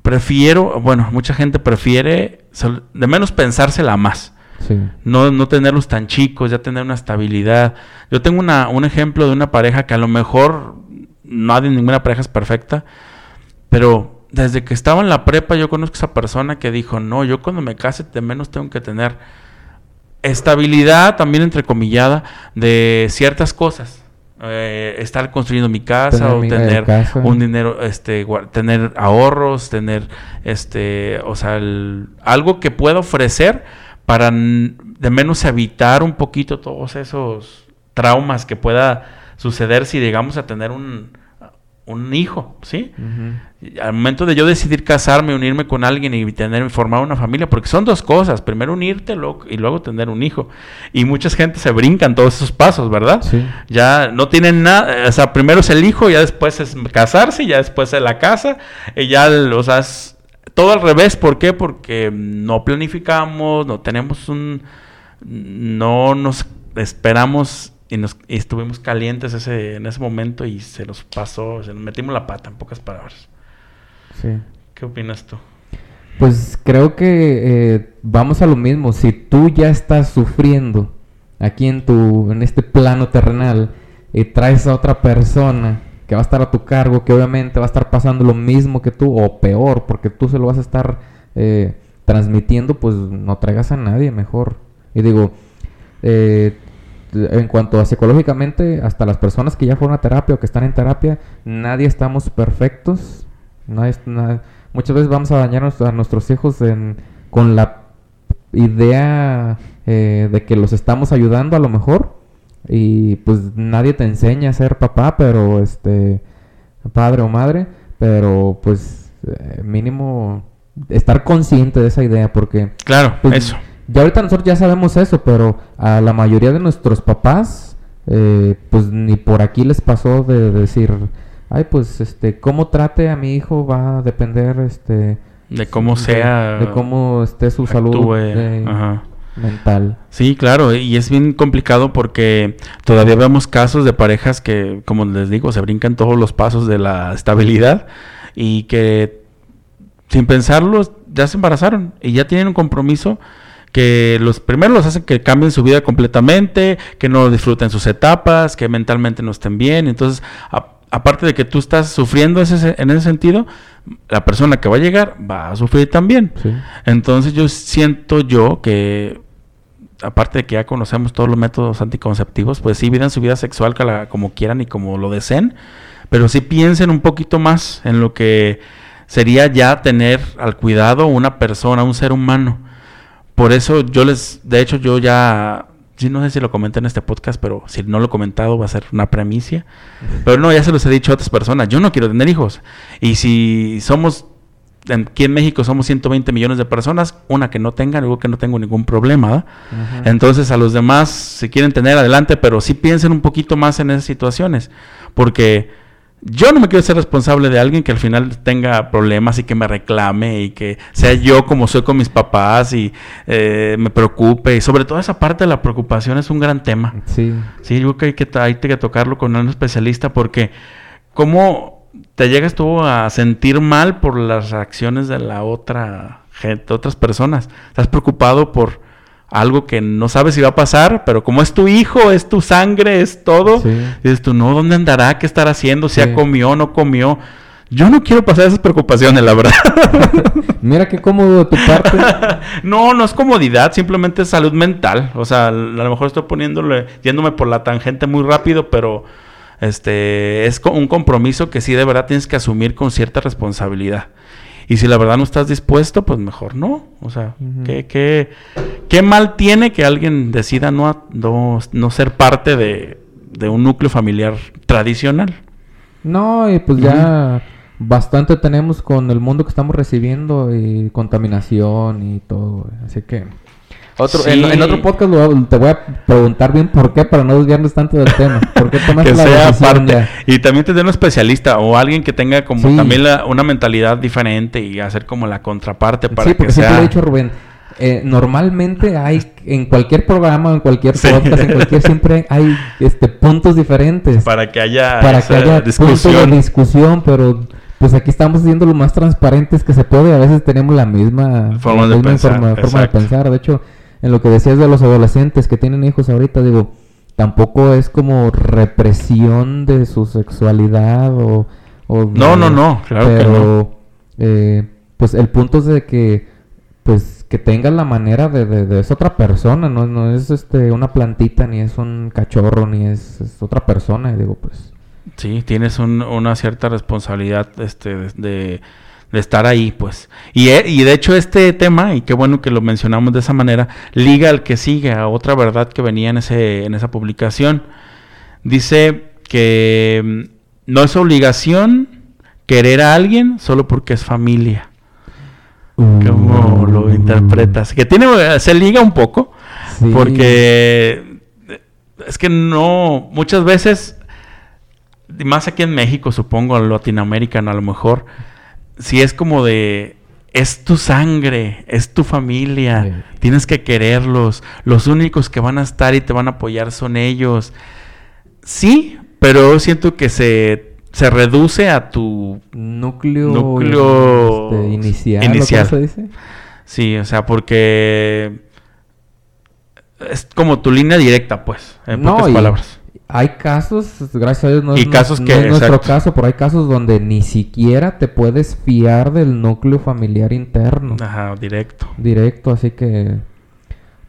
Speaker 1: prefiero, bueno, mucha gente prefiere de menos pensársela más
Speaker 3: Sí.
Speaker 1: no, no tenerlos tan chicos, ya tener una estabilidad. Yo tengo una, un ejemplo de una pareja que a lo mejor nadie, ninguna pareja es perfecta, pero desde que estaba en la prepa yo conozco a esa persona que dijo, no, yo cuando me case de menos tengo que tener estabilidad, también entrecomillada, de ciertas cosas. Eh, estar construyendo mi casa
Speaker 3: Tener
Speaker 1: o tener
Speaker 3: casa.
Speaker 1: un dinero, este, tener ahorros, tener, este, o sea, el- algo que pueda ofrecer para de menos evitar un poquito todos esos traumas que pueda suceder si llegamos a tener un, un hijo, ¿sí? Al momento de yo decidir casarme, unirme con alguien y tener formar una familia, porque son dos cosas, primero unirte lo- y luego tener un hijo. Y mucha gente se brincan todos esos pasos, ¿verdad?
Speaker 3: Sí.
Speaker 1: Ya no tienen nada, o sea, primero es el hijo, ya después es casarse, ya después es la casa, y ya, o sea, es todo al revés, ¿por qué? Porque no planificamos, no tenemos un, no nos esperamos y, nos, y estuvimos calientes ese, en ese momento y se nos pasó, se nos metimos la pata, en pocas palabras.
Speaker 3: Sí.
Speaker 1: ¿Qué opinas tú?
Speaker 3: Pues creo que eh, vamos a lo mismo. Si tú ya estás sufriendo aquí en tu, en este plano terrenal, y traes a otra persona que va a estar a tu cargo, que obviamente va a estar pasando lo mismo que tú, o peor, porque tú se lo vas a estar eh, transmitiendo, pues no traigas a nadie mejor. Y digo, eh, en cuanto a psicológicamente, hasta las personas que ya fueron a terapia o que están en terapia, nadie estamos perfectos. Nadie muchas veces vamos a dañar a nuestros- a nuestros hijos en- con la idea eh, de que los estamos ayudando a lo mejor. Y pues nadie te enseña a ser papá, pero este padre o madre, pero pues eh, mínimo estar consciente de esa idea porque
Speaker 1: Claro,
Speaker 3: pues,
Speaker 1: eso.
Speaker 3: Ya ahorita nosotros ya sabemos eso, pero a la mayoría de nuestros papás, eh, pues ni por aquí les pasó de, decir, ay, pues, este, cómo trate a mi hijo va a depender, este,
Speaker 1: De cómo
Speaker 3: de-
Speaker 1: sea.
Speaker 3: de, cómo esté su salud
Speaker 1: actúe,
Speaker 3: eh,
Speaker 1: ajá.
Speaker 3: mental.
Speaker 1: Sí, claro, y es bien complicado porque todavía vemos casos de parejas que, como les digo, se brincan todos los pasos de la estabilidad y que sin pensarlo ya se embarazaron y ya tienen un compromiso que los primeros los hacen que cambien su vida completamente, que no disfruten sus etapas, que mentalmente no estén bien. Entonces, a- aparte de que tú estás sufriendo ese- en ese sentido, la persona que va a llegar va a sufrir también.
Speaker 3: Sí.
Speaker 1: Entonces yo siento yo que, aparte de que ya conocemos todos los métodos anticonceptivos, pues sí vivan su vida sexual como quieran y como lo deseen, pero sí piensen un poquito más en lo que sería ya tener al cuidado una persona, un ser humano. Por eso yo les, de hecho yo ya, sí no sé si lo comenté en este podcast, pero si no lo he comentado va a ser una premicia. Pero no, ya se los he dicho a otras personas, yo no quiero tener hijos. Y si somos, aquí en México somos 120 millones de personas, una que no tenga, digo que no tengo ningún problema. Entonces a los demás, si quieren tener adelante, pero sí piensen un poquito más en esas situaciones. Porque yo no me quiero ser responsable de alguien que al final tenga problemas y que me reclame y que sea yo como soy con mis papás y eh, me preocupe. Y sobre todo esa parte de la preocupación es un gran tema.
Speaker 3: Sí,
Speaker 1: Sí, yo creo que hay que, hay que tocarlo con un especialista porque cómo te llegas tú a sentir mal por las reacciones de la otra gente, otras personas. Estás preocupado por algo que no sabes si va a pasar, pero como es tu hijo, es tu sangre, es todo,
Speaker 3: Sí.
Speaker 1: dices tú, no, ¿dónde andará? ¿Qué estará haciendo? ¿Si
Speaker 3: Sí.
Speaker 1: ya comió no comió? Yo no quiero pasar esas preocupaciones, la verdad. [LAUGHS]
Speaker 3: Mira qué cómodo de tu parte. [LAUGHS]
Speaker 1: no, no es comodidad, simplemente es salud mental. O sea, a lo mejor estoy poniéndole, yéndome por la tangente muy rápido, pero este es un compromiso que sí de verdad tienes que asumir con cierta responsabilidad. Y si la verdad no estás dispuesto, pues mejor no. O sea. ¿qué, qué, qué mal tiene que alguien decida no, no, no ser parte de, de un núcleo familiar tradicional?
Speaker 3: No, y pues ya bastante tenemos con el mundo que estamos recibiendo y contaminación y todo. Así que otro,
Speaker 1: Sí.
Speaker 3: en, en otro podcast lo- te voy a preguntar bien por qué para no desviarnos tanto del tema. ¿Por qué [LAUGHS]
Speaker 1: que
Speaker 3: la
Speaker 1: sea parte.
Speaker 3: ya?
Speaker 1: Y también tener un especialista o alguien que tenga como
Speaker 3: Sí.
Speaker 1: también la- una mentalidad diferente y hacer como la contraparte para
Speaker 3: sí,
Speaker 1: que
Speaker 3: porque siempre
Speaker 1: sea...
Speaker 3: he dicho Rubén. eh, normalmente hay en cualquier programa, en cualquier
Speaker 1: Sí.
Speaker 3: podcast, en cualquier [LAUGHS] siempre hay este puntos diferentes
Speaker 1: para que haya
Speaker 3: para
Speaker 1: esa
Speaker 3: que haya
Speaker 1: discusión.
Speaker 3: de discusión, pero pues aquí estamos siendo lo más transparentes que se puede. A veces tenemos la misma
Speaker 1: Forma
Speaker 3: la
Speaker 1: de
Speaker 3: misma
Speaker 1: pensar,
Speaker 3: forma, forma de pensar. De hecho, en lo que decías de los adolescentes que tienen hijos ahorita, digo, tampoco es como represión de su sexualidad o... o
Speaker 1: No,
Speaker 3: de-
Speaker 1: no, no, claro que
Speaker 3: pero, eh, pues el punto es de que pues que tengas la manera de, de, de- es otra persona, no, no es este una plantita, ni es un cachorro, ni es, es otra persona, y digo, pues.
Speaker 1: Sí, tienes un- una cierta responsabilidad este, de, de- estar ahí, pues. Y, e- y de hecho este tema, y qué bueno que lo mencionamos de esa manera, liga al que sigue, a otra verdad que venía en, ese, en esa publicación. Dice que mm, no es obligación querer a alguien solo porque es familia. ¿Cómo lo interpretas? Que tiene, se liga un poco,
Speaker 3: Sí.
Speaker 1: porque eh, es que no, muchas veces, más aquí en México, supongo, en Latinoamérica a lo mejor, si es como de, es tu sangre, es tu familia,
Speaker 3: Sí.
Speaker 1: tienes que quererlos, los únicos que van a estar y te van a apoyar son ellos. Sí, pero siento que se, se reduce a tu
Speaker 3: núcleo,
Speaker 1: Núcleo
Speaker 3: este, inicial, ¿o cómo
Speaker 1: inicial.
Speaker 3: se dice?
Speaker 1: Sí, o sea, porque es como tu línea directa, pues, en
Speaker 3: No,
Speaker 1: pocas
Speaker 3: y
Speaker 1: palabras.
Speaker 3: Hay casos, gracias a Dios, no,
Speaker 1: Y
Speaker 3: es, no-
Speaker 1: casos
Speaker 3: no
Speaker 1: que-
Speaker 3: es nuestro caso, pero hay casos donde ni siquiera te puedes fiar del núcleo familiar interno.
Speaker 1: Ajá, directo.
Speaker 3: directo, así que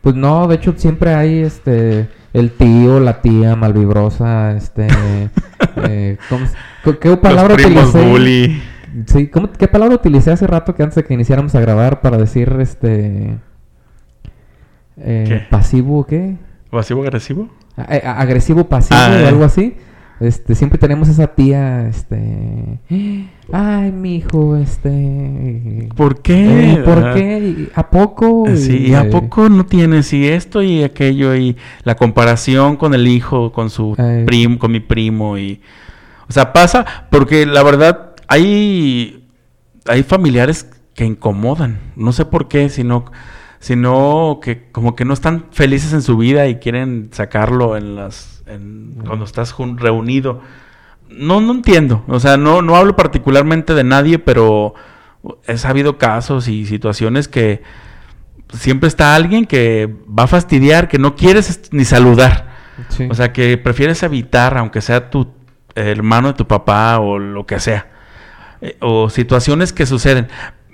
Speaker 3: pues no, de hecho siempre hay este el tío, la tía malvibrosa, este [LAUGHS] eh, ¿cómo se- co- ¿qué palabra
Speaker 1: Los primos
Speaker 3: utilicé?
Speaker 1: bully.
Speaker 3: Sí, ¿cómo- ¿qué palabra utilicé hace rato que antes de que iniciáramos a grabar para decir este eh,
Speaker 1: ¿Qué?
Speaker 3: pasivo o qué?
Speaker 1: ¿Pasivo agresivo?
Speaker 3: A- agresivo pasivo
Speaker 1: Ah,
Speaker 3: o
Speaker 1: eh.
Speaker 3: algo así. Este, siempre tenemos esa tía, este, ay, mi hijo, este,
Speaker 1: ¿Por qué?
Speaker 3: eh, ¿Por qué? ¿Y ¿A poco?
Speaker 1: Sí, ¿y a
Speaker 3: eh,
Speaker 1: poco no tienes y esto y aquello y la comparación con el hijo, con su primo, con mi primo y o sea, pasa porque la verdad hay hay familiares que incomodan, no sé por qué, sino sino que como que no están felices en su vida y quieren sacarlo en las en- cuando estás reunido. No no entiendo, o sea, no no hablo particularmente de nadie, pero he sabido casos y situaciones que siempre está alguien que va a fastidiar, que no quieres ni saludar.
Speaker 3: sí.
Speaker 1: O sea, que prefieres evitar, aunque sea tu hermano de tu papá o lo que sea. Eh, o situaciones que suceden.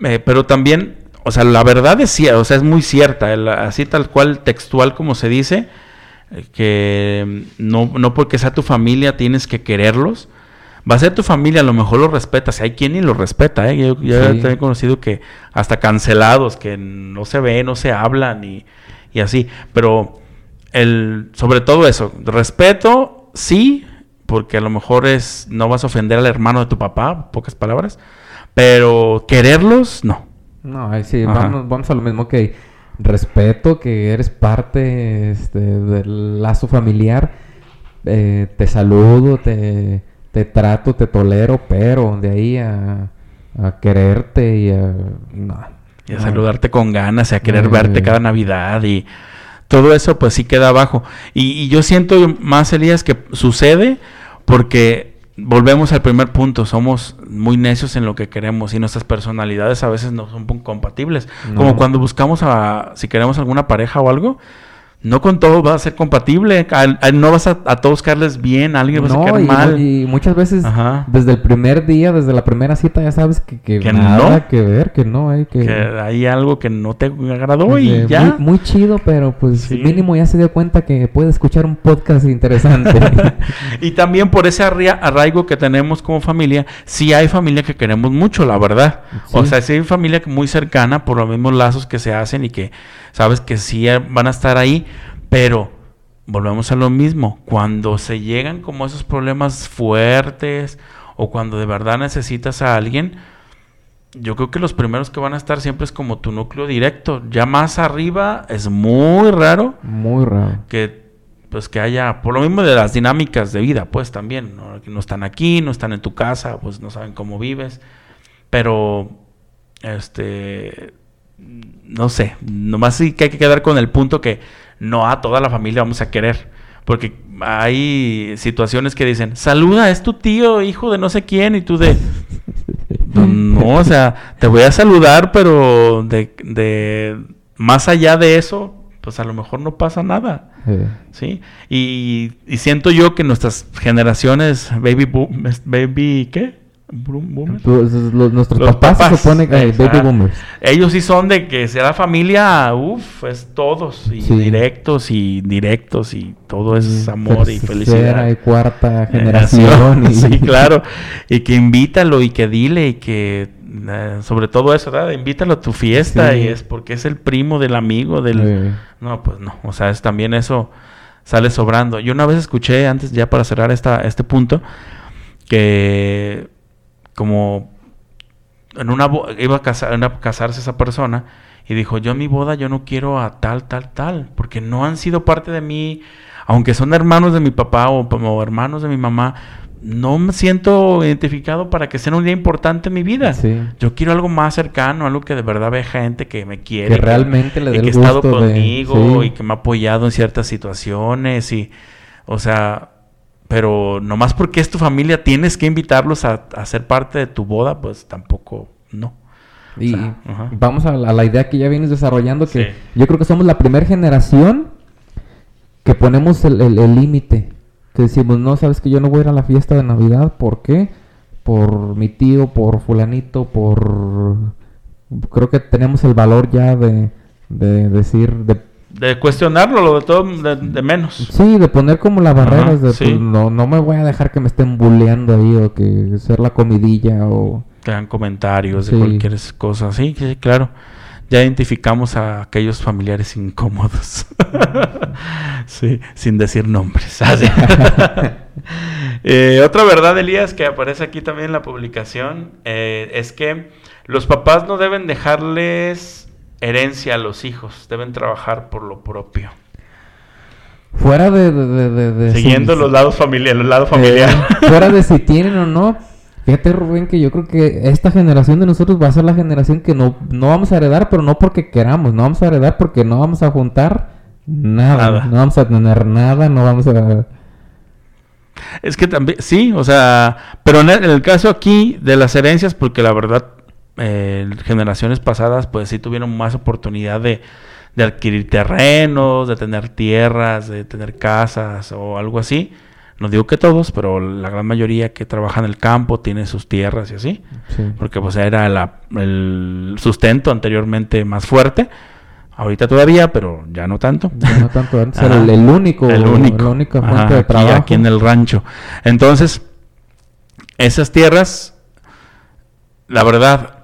Speaker 1: Eh, pero también, o sea, la verdad es, o sea, es muy cierta, el- así tal cual, textual como se dice, eh, que no, no porque sea tu familia tienes que quererlos. Va a ser tu familia, a lo mejor lo respetas. Hay quien ni lo respeta, ¿eh? Yo, yo
Speaker 3: Sí.
Speaker 1: he conocido que hasta cancelados, que no se ven, no se hablan y, y así. Pero el, sobre todo eso, respeto, sí, porque a lo mejor es, no vas a ofender al hermano de tu papá, pocas palabras, pero quererlos, no.
Speaker 3: No, ahí sí, vamos, vamos a lo mismo que respeto, que eres parte este, del lazo familiar, eh, te saludo, te, te trato, te tolero, pero de ahí a, a quererte y a... No,
Speaker 1: Y a
Speaker 3: no.
Speaker 1: saludarte con ganas, y a querer
Speaker 3: Eh.
Speaker 1: verte cada Navidad y todo eso pues sí queda abajo. Y, y yo siento más, Elías, que sucede porque volvemos al primer punto, somos muy necios en lo que queremos y nuestras personalidades a veces no son compatibles.
Speaker 3: No.
Speaker 1: Como cuando buscamos a, si queremos alguna pareja o algo, no con todos va a ser compatible, a- a- no vas a, a todos caerles bien, a alguien vas a
Speaker 3: No,
Speaker 1: caer
Speaker 3: y,
Speaker 1: mal.
Speaker 3: y muchas veces
Speaker 1: Ajá.
Speaker 3: desde el primer día, desde la primera cita, ya sabes que, que,
Speaker 1: Que
Speaker 3: nada
Speaker 1: no.
Speaker 3: que ver, que no hay que...
Speaker 1: que hay algo que no te agradó y
Speaker 3: Eh,
Speaker 1: ya.
Speaker 3: Muy, muy chido, pero pues
Speaker 1: Sí.
Speaker 3: mínimo ya se dio cuenta que puede escuchar un podcast interesante. [LAUGHS]
Speaker 1: Y también por ese arraigo que tenemos como familia, sí hay familia que queremos mucho, la verdad. O sea, sí hay familia muy cercana por los mismos lazos que se hacen y que sabes que sí eh, van a estar ahí, pero volvemos a lo mismo. Cuando se llegan como esos problemas fuertes o cuando de verdad necesitas a alguien, yo creo que los primeros que van a estar siempre es como tu núcleo directo. Ya más arriba es muy raro
Speaker 3: muy raro.
Speaker 1: que pues que haya por lo mismo de las dinámicas de vida pues también ¿no? No están aquí no están en tu casa pues no saben cómo vives pero este no sé nomás sí que hay que quedar con el punto que no a toda la familia vamos a querer porque hay situaciones que dicen saluda es tu tío hijo de no sé quién y tú de no, o sea, te voy a saludar, pero de, de más allá de eso, pues a lo mejor no pasa nada, ¿sí? Y, y siento yo que nuestras generaciones, baby boom, baby, ¿qué? Boom- boomers.
Speaker 3: los- nuestros
Speaker 1: Los
Speaker 3: papás, se supone que eh, baby boomers.
Speaker 1: Ellos sí son de que sea familia, uff, es todos, y
Speaker 3: Sí.
Speaker 1: directos y directos, y todo es amor y
Speaker 3: Tercera
Speaker 1: felicidad.
Speaker 3: y cuarta
Speaker 1: Eh, [LAUGHS]
Speaker 3: generación. y-
Speaker 1: sí, claro. Y que invítalo y que dile y que eh, sobre todo eso, ¿verdad? Invítalo a tu fiesta
Speaker 3: Sí.
Speaker 1: y es porque es el primo del amigo del No, pues no, o sea, es también eso sale sobrando. Yo una vez escuché antes ya para cerrar esta este punto que como en una iba a, casar, a casarse esa persona y dijo, "Yo en mi boda yo no quiero a tal tal tal, porque no han sido parte de mí, aunque son hermanos de mi papá o, o hermanos de mi mamá, no me siento identificado para que sea un día importante en mi vida.
Speaker 3: Sí.
Speaker 1: Yo quiero algo más cercano, algo que de verdad vea gente que me quiere.
Speaker 3: Que realmente le dé el
Speaker 1: que ha estado
Speaker 3: de-
Speaker 1: conmigo
Speaker 3: sí.
Speaker 1: y que me ha apoyado en ciertas situaciones y, o sea, pero nomás porque es tu familia tienes que invitarlos a, a ser parte de tu boda, pues tampoco, no.
Speaker 3: Y
Speaker 1: O sea, ajá.
Speaker 3: vamos a la, a la idea que ya vienes desarrollando, que
Speaker 1: Sí.
Speaker 3: yo creo que somos la primera generación que ponemos el límite. que decimos, no, sabes que yo no voy a ir a la fiesta de Navidad, ¿por qué? Por mi tío, por fulanito, por... Creo que tenemos el valor ya de, de decir, de
Speaker 1: De cuestionarlo, lo de todo, de, de menos.
Speaker 3: Sí, de poner como las barreras
Speaker 1: Ajá,
Speaker 3: de
Speaker 1: sí.
Speaker 3: pues, no, no me voy a dejar que me estén bulleando ahí o que ser la comidilla o
Speaker 1: Que hagan comentarios
Speaker 3: Sí.
Speaker 1: de cualquier cosa. Sí, sí, claro. Ya identificamos a aquellos familiares incómodos. [LAUGHS] sí, sin decir nombres. [LAUGHS] [LAUGHS] Eh, otra verdad, Elías, que aparece aquí también en la publicación, eh, es que los papás no deben dejarles herencia a los hijos, deben trabajar por lo propio.
Speaker 3: fuera de, de, de- de- de
Speaker 1: Siguiendo
Speaker 3: si-
Speaker 1: los lados familiares, los lados
Speaker 3: eh,
Speaker 1: familiares. [LAUGHS]
Speaker 3: fuera de si tienen o no. Fíjate Rubén que yo creo que esta generación de nosotros va a ser la generación que no, no vamos a heredar, pero no porque queramos, no vamos a heredar porque no vamos a juntar nada,
Speaker 1: Nada.
Speaker 3: no vamos a tener nada, no vamos a...
Speaker 1: Es que también, sí, o sea, pero en el, en el caso aquí de las herencias, porque la verdad, eh, generaciones pasadas, pues sí tuvieron más oportunidad de, de adquirir terrenos, de tener tierras, de tener casas o algo así. No digo que todos, pero la gran mayoría que trabaja en el campo tiene sus tierras y así.
Speaker 3: Sí.
Speaker 1: Porque pues era la- el sustento anteriormente más fuerte. Ahorita todavía, pero ya no tanto.
Speaker 3: Ya no tanto antes era el, el único,
Speaker 1: El único.
Speaker 3: la única
Speaker 1: Ajá,
Speaker 3: fuente de
Speaker 1: aquí-
Speaker 3: trabajo.
Speaker 1: Aquí en el rancho. Entonces, esas tierras, la verdad,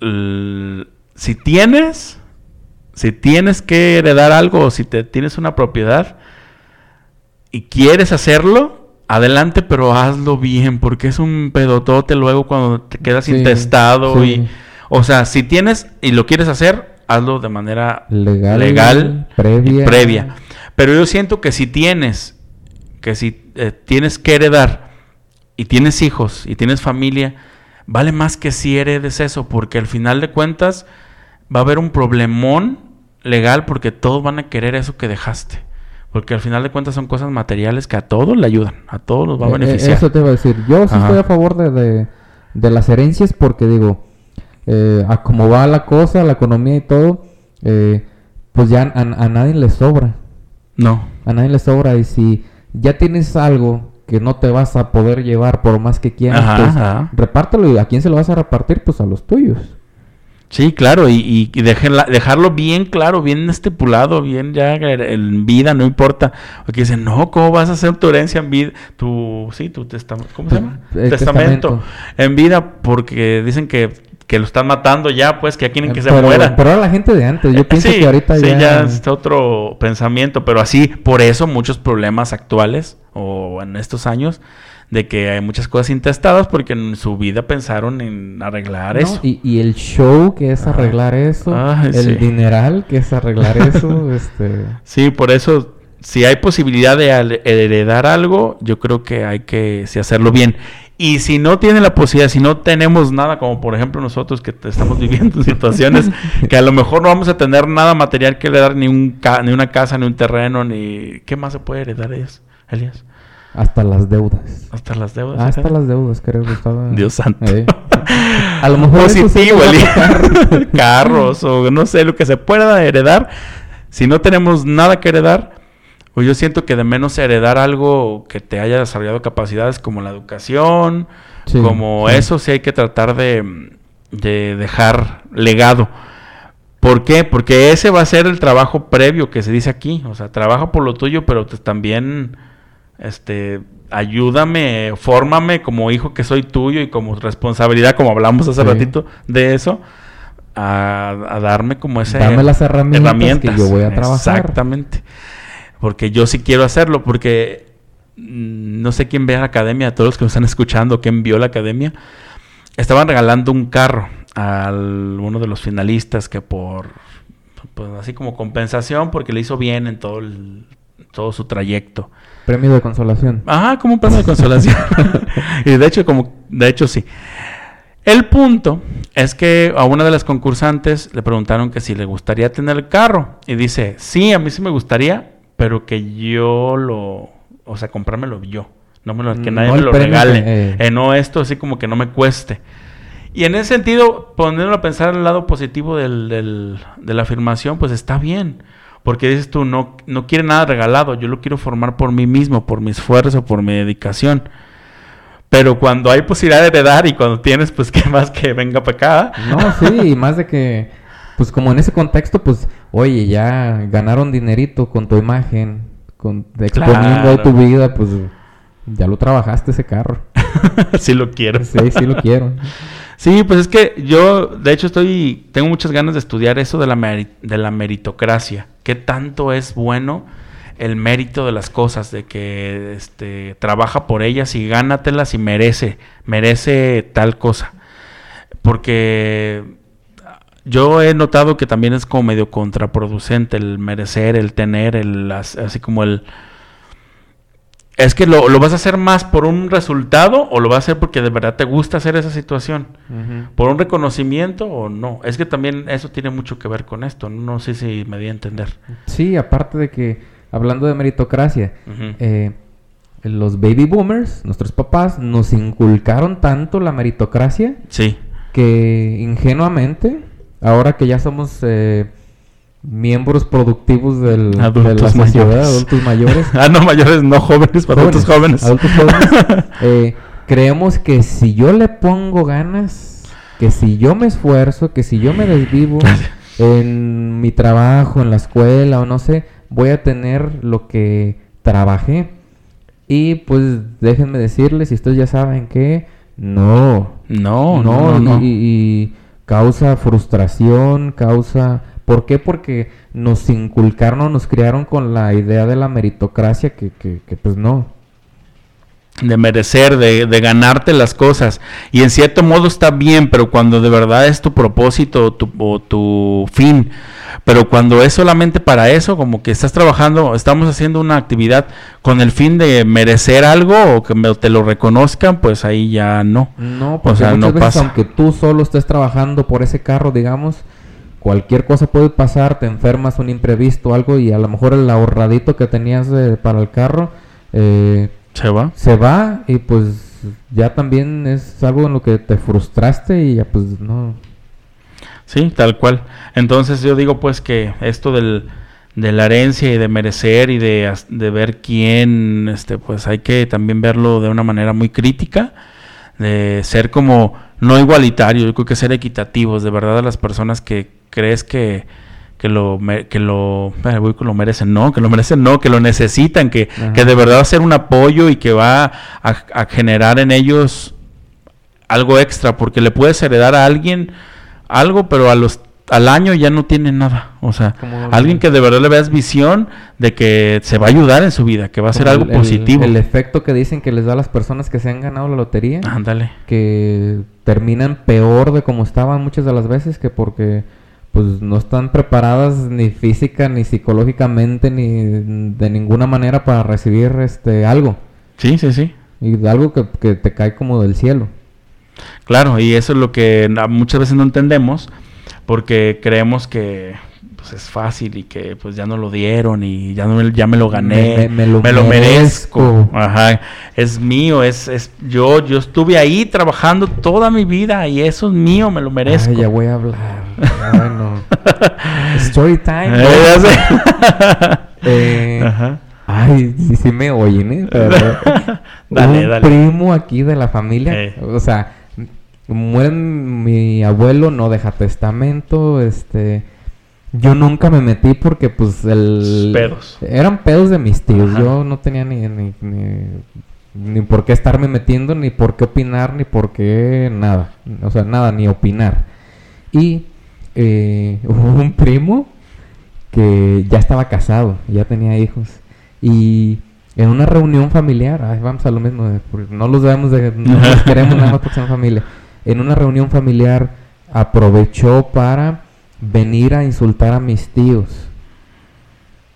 Speaker 1: si tienes, si tienes que heredar algo o si te tienes una propiedad y quieres hacerlo, adelante, pero hazlo bien, porque es un pedotote luego cuando te quedas
Speaker 3: Sí,
Speaker 1: intestado
Speaker 3: sí.
Speaker 1: y, o sea, si tienes y lo quieres hacer, hazlo de manera
Speaker 3: Legal,
Speaker 1: legal
Speaker 3: previa.
Speaker 1: y previa. Pero yo siento que si tienes, que si eh, tienes que heredar y tienes hijos y tienes familia, vale más que si heredes eso, porque al final de cuentas va a haber un problemón legal porque todos van a querer eso que dejaste. Porque al final de cuentas son cosas materiales que a todos le ayudan, a todos nos va a
Speaker 3: Eh, eh,
Speaker 1: beneficiar.
Speaker 3: Eso te iba a decir. Yo sí
Speaker 1: Ajá.
Speaker 3: estoy a favor de, de, de las herencias porque digo, eh, a cómo va la cosa, la economía y todo, eh, pues ya a, a nadie le sobra.
Speaker 1: No.
Speaker 3: A nadie le sobra. Y si ya tienes algo que no te vas a poder llevar por más que quieras,
Speaker 1: Ajá,
Speaker 3: pues
Speaker 1: ajá.
Speaker 3: repártelo. ¿Y a quién se lo vas a repartir? Pues a los tuyos.
Speaker 1: Sí, claro, y, y, déjenla- dejarlo bien claro, bien estipulado, bien ya en vida, no importa. Porque dicen, no, ¿cómo vas a hacer tu herencia en vida? Tu, sí, tu testamento, ¿cómo se llama?
Speaker 3: El
Speaker 1: testamento.
Speaker 3: testamento.
Speaker 1: En vida, porque dicen que, que lo están matando ya, pues, que ya quieren que se
Speaker 3: pero,
Speaker 1: muera.
Speaker 3: pero era la gente de antes. Yo pienso
Speaker 1: sí,
Speaker 3: que ahorita
Speaker 1: sí,
Speaker 3: ya...
Speaker 1: es otro pensamiento, pero así, por eso muchos problemas actuales, o en estos años, de que hay muchas cosas intestadas porque en su vida pensaron en arreglar
Speaker 3: No,
Speaker 1: eso.
Speaker 3: Y, y el show que es arreglar eso,
Speaker 1: Ay,
Speaker 3: el
Speaker 1: sí.
Speaker 3: dineral que es arreglar [LAUGHS] eso, este...
Speaker 1: Sí, por eso, si hay posibilidad de heredar algo, yo creo que hay que sí, hacerlo bien. Y si no tiene la posibilidad, si no tenemos nada, como por ejemplo nosotros que estamos viviendo [LAUGHS] situaciones que a lo mejor no vamos a tener nada material que heredar, ni, un ca- ni una casa, ni un terreno, ni... ¿Qué más se puede heredar, Elías? Elías?
Speaker 3: Hasta las deudas.
Speaker 1: Hasta las deudas.
Speaker 3: Hasta
Speaker 1: ¿eh?
Speaker 3: las deudas, creo que estaba...
Speaker 1: Dios santo.
Speaker 3: Eh. [LAUGHS] A lo mejor
Speaker 1: Positivo, Elías. [LAUGHS] Carros o no sé, lo que se pueda heredar. Si no tenemos nada que heredar, pues yo siento que de menos heredar algo que te haya desarrollado capacidades como la educación,
Speaker 3: Sí,
Speaker 1: como
Speaker 3: sí.
Speaker 1: eso, sí hay que tratar de, de dejar legado. ¿Por qué? Porque ese va a ser el trabajo previo que se dice aquí. O sea, trabaja por lo tuyo, pero también, este, ayúdame, fórmame como hijo que soy tuyo y como responsabilidad, como hablamos hace
Speaker 3: Sí.
Speaker 1: ratito de eso, a, a darme como ese
Speaker 3: Dame las herramientas que yo voy a trabajar.
Speaker 1: Exactamente. Porque yo sí quiero hacerlo, porque mm, no sé quién ve a la academia, todos los que me están escuchando, quién vio la academia, estaban regalando un carro a uno de los finalistas que por, pues así como compensación, porque le hizo bien en todo, el- todo su trayecto.
Speaker 3: Premio de consolación.
Speaker 1: Ajá, como un premio de consolación. [LAUGHS] y de hecho, como, de hecho sí. El punto es que a una de las concursantes le preguntaron que si le gustaría tener el carro. Y dice, sí, a mí sí me gustaría, pero que yo lo, o sea, comprármelo yo. No me lo, que nadie me lo regale.
Speaker 3: eh.
Speaker 1: Eh, no esto así como que no me cueste. Y en ese sentido, poniéndolo a pensar el lado positivo del, del- de la afirmación, pues está bien. Porque dices tú, no, no quiere nada regalado, yo lo quiero formar por mí mismo, por mi esfuerzo, por mi dedicación. Pero cuando hay posibilidad de heredar y cuando tienes, pues [LAUGHS] qué más que venga para acá.
Speaker 3: No, sí, y más de que, pues como en ese contexto, pues, oye, ya ganaron dinerito con tu imagen, con exponiendo ahí tu
Speaker 1: Claro.
Speaker 3: vida, pues ya lo trabajaste ese carro. [LAUGHS]
Speaker 1: si lo quiero.
Speaker 3: Sí, sí lo quiero. [LAUGHS]
Speaker 1: Sí, pues es que yo, de hecho, estoy, tengo muchas ganas de estudiar eso de la, de la meritocracia. ¿Qué tanto es bueno el mérito de las cosas? De que este, trabaja por ellas y gánatelas y merece, merece tal cosa. Porque yo he notado que también es como medio contraproducente el merecer, el tener, el as- así como el... Es que lo, lo vas a hacer más por un resultado o lo vas a hacer porque de verdad te gusta hacer esa situación. ¿Por un reconocimiento o no? Es que también eso tiene mucho que ver con esto. No sé si me di a entender.
Speaker 3: Sí, aparte de que, hablando de meritocracia, eh, los baby boomers, nuestros papás, nos inculcaron tanto la meritocracia
Speaker 1: Sí.
Speaker 3: que ingenuamente, ahora que ya somos eh, miembros productivos del, de la sociedad,
Speaker 1: mayores.
Speaker 3: adultos mayores, [LAUGHS]
Speaker 1: ah, no, mayores, no jóvenes, para adultos jóvenes.
Speaker 3: adultos jóvenes, [LAUGHS] eh, creemos que si yo le pongo ganas, que si yo me esfuerzo, que si yo me desvivo [LAUGHS] en mi trabajo, en la escuela o no sé, voy a tener lo que trabajé. Y pues déjenme decirles, si ustedes ya saben que no,
Speaker 1: No,
Speaker 3: no,
Speaker 1: no, no.
Speaker 3: Y, y causa frustración, causa... ¿Por qué? Porque nos inculcaron, o nos criaron con la idea de la meritocracia que, que, que pues no.
Speaker 1: de merecer, de, de ganarte las cosas. Y en cierto modo está bien, pero cuando de verdad es tu propósito o tu, o tu fin, pero cuando es solamente para eso, como que estás trabajando, estamos haciendo una actividad con el fin de merecer algo o que me- te lo reconozcan, pues ahí ya no.
Speaker 3: No, porque
Speaker 1: sea,
Speaker 3: muchas
Speaker 1: no
Speaker 3: veces
Speaker 1: pasa.
Speaker 3: aunque tú solo estés trabajando por ese carro, digamos, cualquier cosa puede pasar, te enfermas, un imprevisto, algo, y a lo mejor el ahorradito que tenías eh, para el carro eh,
Speaker 1: Se va.
Speaker 3: se va y pues ya también es algo en lo que te frustraste y ya pues no.
Speaker 1: Sí, tal cual. Entonces yo digo pues que esto del, de la herencia y de merecer y de, de ver quién, este, pues hay que también verlo de una manera muy crítica, de ser como no igualitario, yo creo que ser equitativos, de verdad a las personas que crees que, que lo que lo, lo merecen, no, que lo merecen, no, que lo necesitan, que, que de verdad va a ser un apoyo y que va a, a generar en ellos algo extra, porque le puedes heredar a alguien algo, pero a los al año ya no tiene nada. O sea, alguien que de verdad le veas visión de que se va a ayudar en su vida, que va a ser algo
Speaker 3: el- el-
Speaker 1: positivo.
Speaker 3: El, efecto que dicen que les da a las personas que se han ganado la lotería,
Speaker 1: Ándale.
Speaker 3: que terminan peor de como estaban muchas de las veces, que porque pues no están preparadas ni física ni psicológicamente ni de ninguna manera para recibir este algo
Speaker 1: Sí, sí, sí.
Speaker 3: y algo que, que te cae como del cielo.
Speaker 1: Claro, y eso es lo que muchas veces no entendemos, porque creemos que pues, es fácil y que pues ya no lo dieron y ya, no, me- ya me lo gané,
Speaker 3: Me- me- me lo
Speaker 1: merezco.
Speaker 3: merezco.
Speaker 1: Ajá, es mío, es, es yo, yo estuve ahí trabajando toda mi vida y eso es mío, me lo merezco.
Speaker 3: Ay, ya voy a hablar. Bueno. [LAUGHS] Story time.
Speaker 1: Eh. [LAUGHS]
Speaker 3: Eh,
Speaker 1: Ajá.
Speaker 3: Ay, sí, sí me oyen, ¿eh? Pero, [LAUGHS]
Speaker 1: Dale,
Speaker 3: un
Speaker 1: dale.
Speaker 3: primo aquí de la familia,
Speaker 1: Eh.
Speaker 3: o sea, muere mi abuelo, no deja testamento, este... Yo nunca me metí porque, pues, el...
Speaker 1: Pedos.
Speaker 3: Eran pedos de mis tíos,
Speaker 1: Ajá.
Speaker 3: yo no tenía ni, ni, ni, ni por qué estarme metiendo, ni por qué opinar, ni por qué nada. O sea, nada, ni opinar. Y eh, [LAUGHS] hubo un primo que ya estaba casado, ya tenía hijos. Y en una reunión familiar, ay, vamos a lo mismo, porque no los debemos de, no los [LAUGHS] queremos nada más porque son familia. En una reunión familiar aprovechó para venir a insultar a mis tíos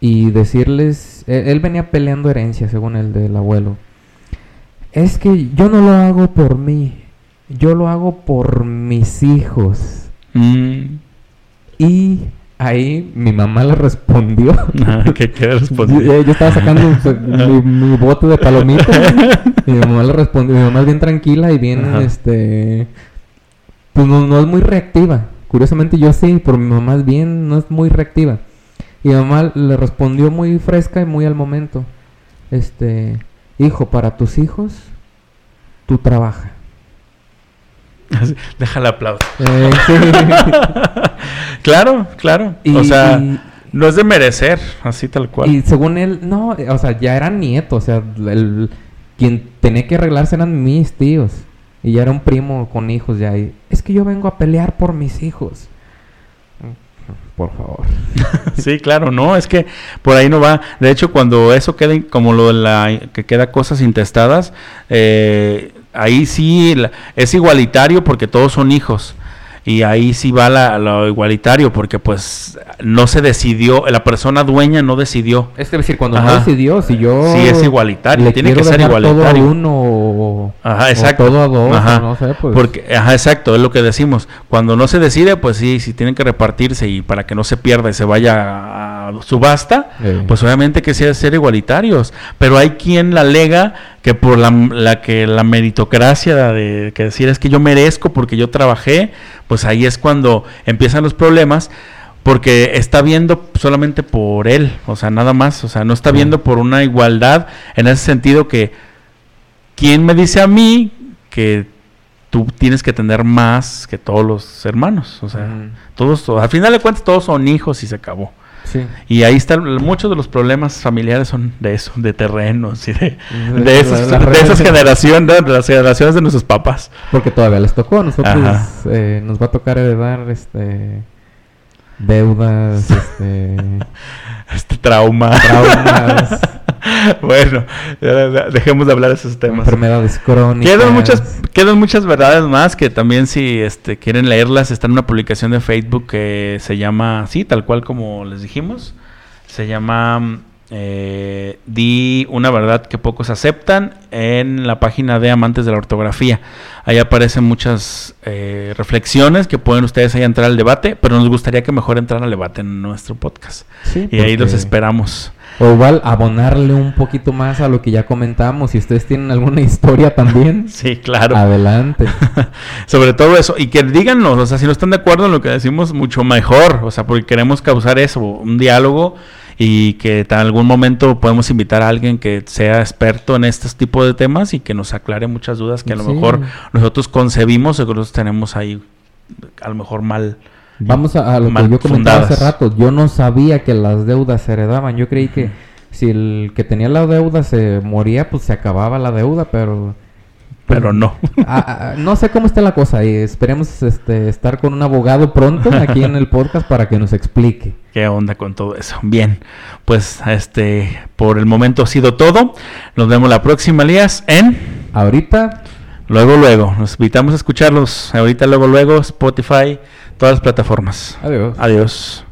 Speaker 3: y decirles, él, él venía peleando herencia según el del abuelo. Es que yo no lo hago por mí, yo lo hago por mis hijos.
Speaker 1: Mm.
Speaker 3: Y ahí mi mamá le respondió.
Speaker 1: Ajá, [LAUGHS] ¿Qué qué
Speaker 3: Yo,
Speaker 1: respondió?
Speaker 3: yo estaba sacando [LAUGHS] mi, mi bote de palomitas. [LAUGHS] y mi mamá le respondió. Mi mamá es bien tranquila y bien,
Speaker 1: Ajá.
Speaker 3: este. Pues no, no es muy reactiva. Curiosamente yo sí, pero mi mamá es bien, no es muy reactiva. Y mi mamá le respondió muy fresca y muy al momento. Este, hijo, para tus hijos, tú trabaja.
Speaker 1: Déjale aplauso.
Speaker 3: Eh, sí. [LAUGHS]
Speaker 1: claro, claro.
Speaker 3: Y-
Speaker 1: o sea,
Speaker 3: y-
Speaker 1: no es de merecer, así tal cual.
Speaker 3: Y según él, no, o sea, ya era nieto, o sea, el, quien tenía que arreglarse eran mis tíos. Y ya era un primo con hijos ya. Y, es que yo vengo a pelear por mis hijos. Por favor. [LAUGHS]
Speaker 1: sí, claro, no, es que por ahí no va. De hecho, cuando eso queda, como lo de la, que queda cosas intestadas, eh, ahí sí es igualitario porque todos son hijos. Y ahí sí va la, lo igualitario porque pues no se decidió, la persona dueña no decidió.
Speaker 3: Es decir, cuando
Speaker 1: Ajá.
Speaker 3: no decidió, si yo.
Speaker 1: Sí, es igualitario,
Speaker 3: le
Speaker 1: tiene que ser igualitario.
Speaker 3: Todo a uno o,
Speaker 1: Ajá,
Speaker 3: o
Speaker 1: exacto.
Speaker 3: todo a dos,
Speaker 1: Ajá.
Speaker 3: no sé, pues.
Speaker 1: Porque, ajá, exacto, es lo que decimos. Cuando no se decide, pues sí, si tienen que repartirse y para que no se pierda y se vaya a subasta, pues obviamente que sea ser igualitarios. Pero hay quien la alega que por la, la que la meritocracia de que decir es que yo merezco porque yo trabajé, pues ahí es cuando empiezan los problemas. Porque está viendo solamente por él, o sea, nada más, o sea, no está viendo por una igualdad en ese sentido que ¿quién me dice a mí que tú tienes que tener más que todos los hermanos? O sea, todos, al final de cuentas, todos son hijos y se acabó.
Speaker 3: Sí.
Speaker 1: Y ahí están, muchos de los problemas familiares son de eso, de terrenos y de,
Speaker 3: La-
Speaker 1: de, esos-
Speaker 3: la- la
Speaker 1: de esas generaciones, de las generaciones de nuestros papás.
Speaker 3: Porque todavía les tocó. A nosotros eh, nos va a tocar heredar este deudas, este [LAUGHS]
Speaker 1: Este trauma.
Speaker 3: traumas, [LAUGHS]
Speaker 1: bueno, dejemos de hablar de esos temas.
Speaker 3: enfermedades crónicas.
Speaker 1: Quedan muchas, quedan muchas verdades más que también si este, quieren leerlas, está en una publicación de Facebook que se llama, sí, tal cual como les dijimos, se llama eh, di una verdad que pocos aceptan en la página de Amantes de la Ortografía. Ahí aparecen muchas eh, reflexiones que pueden ustedes ahí entrar al debate, pero nos gustaría que mejor entraran al debate en nuestro podcast.
Speaker 3: Sí,
Speaker 1: y ahí los esperamos.
Speaker 3: O igual abonarle un poquito más a lo que ya comentamos. Si ustedes tienen alguna [LAUGHS] historia también,
Speaker 1: Sí, claro.
Speaker 3: adelante. [LAUGHS]
Speaker 1: Sobre todo eso. Y que díganos, o sea, si no están de acuerdo en lo que decimos, mucho mejor. O sea, porque queremos causar eso, un diálogo y que en algún momento podemos invitar a alguien que sea experto en estos tipos de temas y que nos aclare muchas dudas que a lo
Speaker 3: Sí.
Speaker 1: mejor nosotros concebimos o que nosotros tenemos ahí a lo mejor mal.
Speaker 3: Vamos a, a lo que yo comentaba hace rato. Yo no sabía que las deudas se heredaban. Yo creí que si el que tenía la deuda se moría, pues se acababa la deuda, pero...
Speaker 1: Pero no.
Speaker 3: No sé cómo está la cosa y esperemos este, estar con un abogado pronto aquí en el podcast para que nos explique. [LAUGHS]
Speaker 1: ¿Qué onda con todo eso? Bien, pues este por el momento ha sido todo. Nos vemos la próxima, Elías, en
Speaker 3: Ahorita,
Speaker 1: Luego, luego. Nos invitamos a escucharlos. Ahorita, luego, luego. Spotify, todas las plataformas.
Speaker 3: adiós.
Speaker 1: Adiós.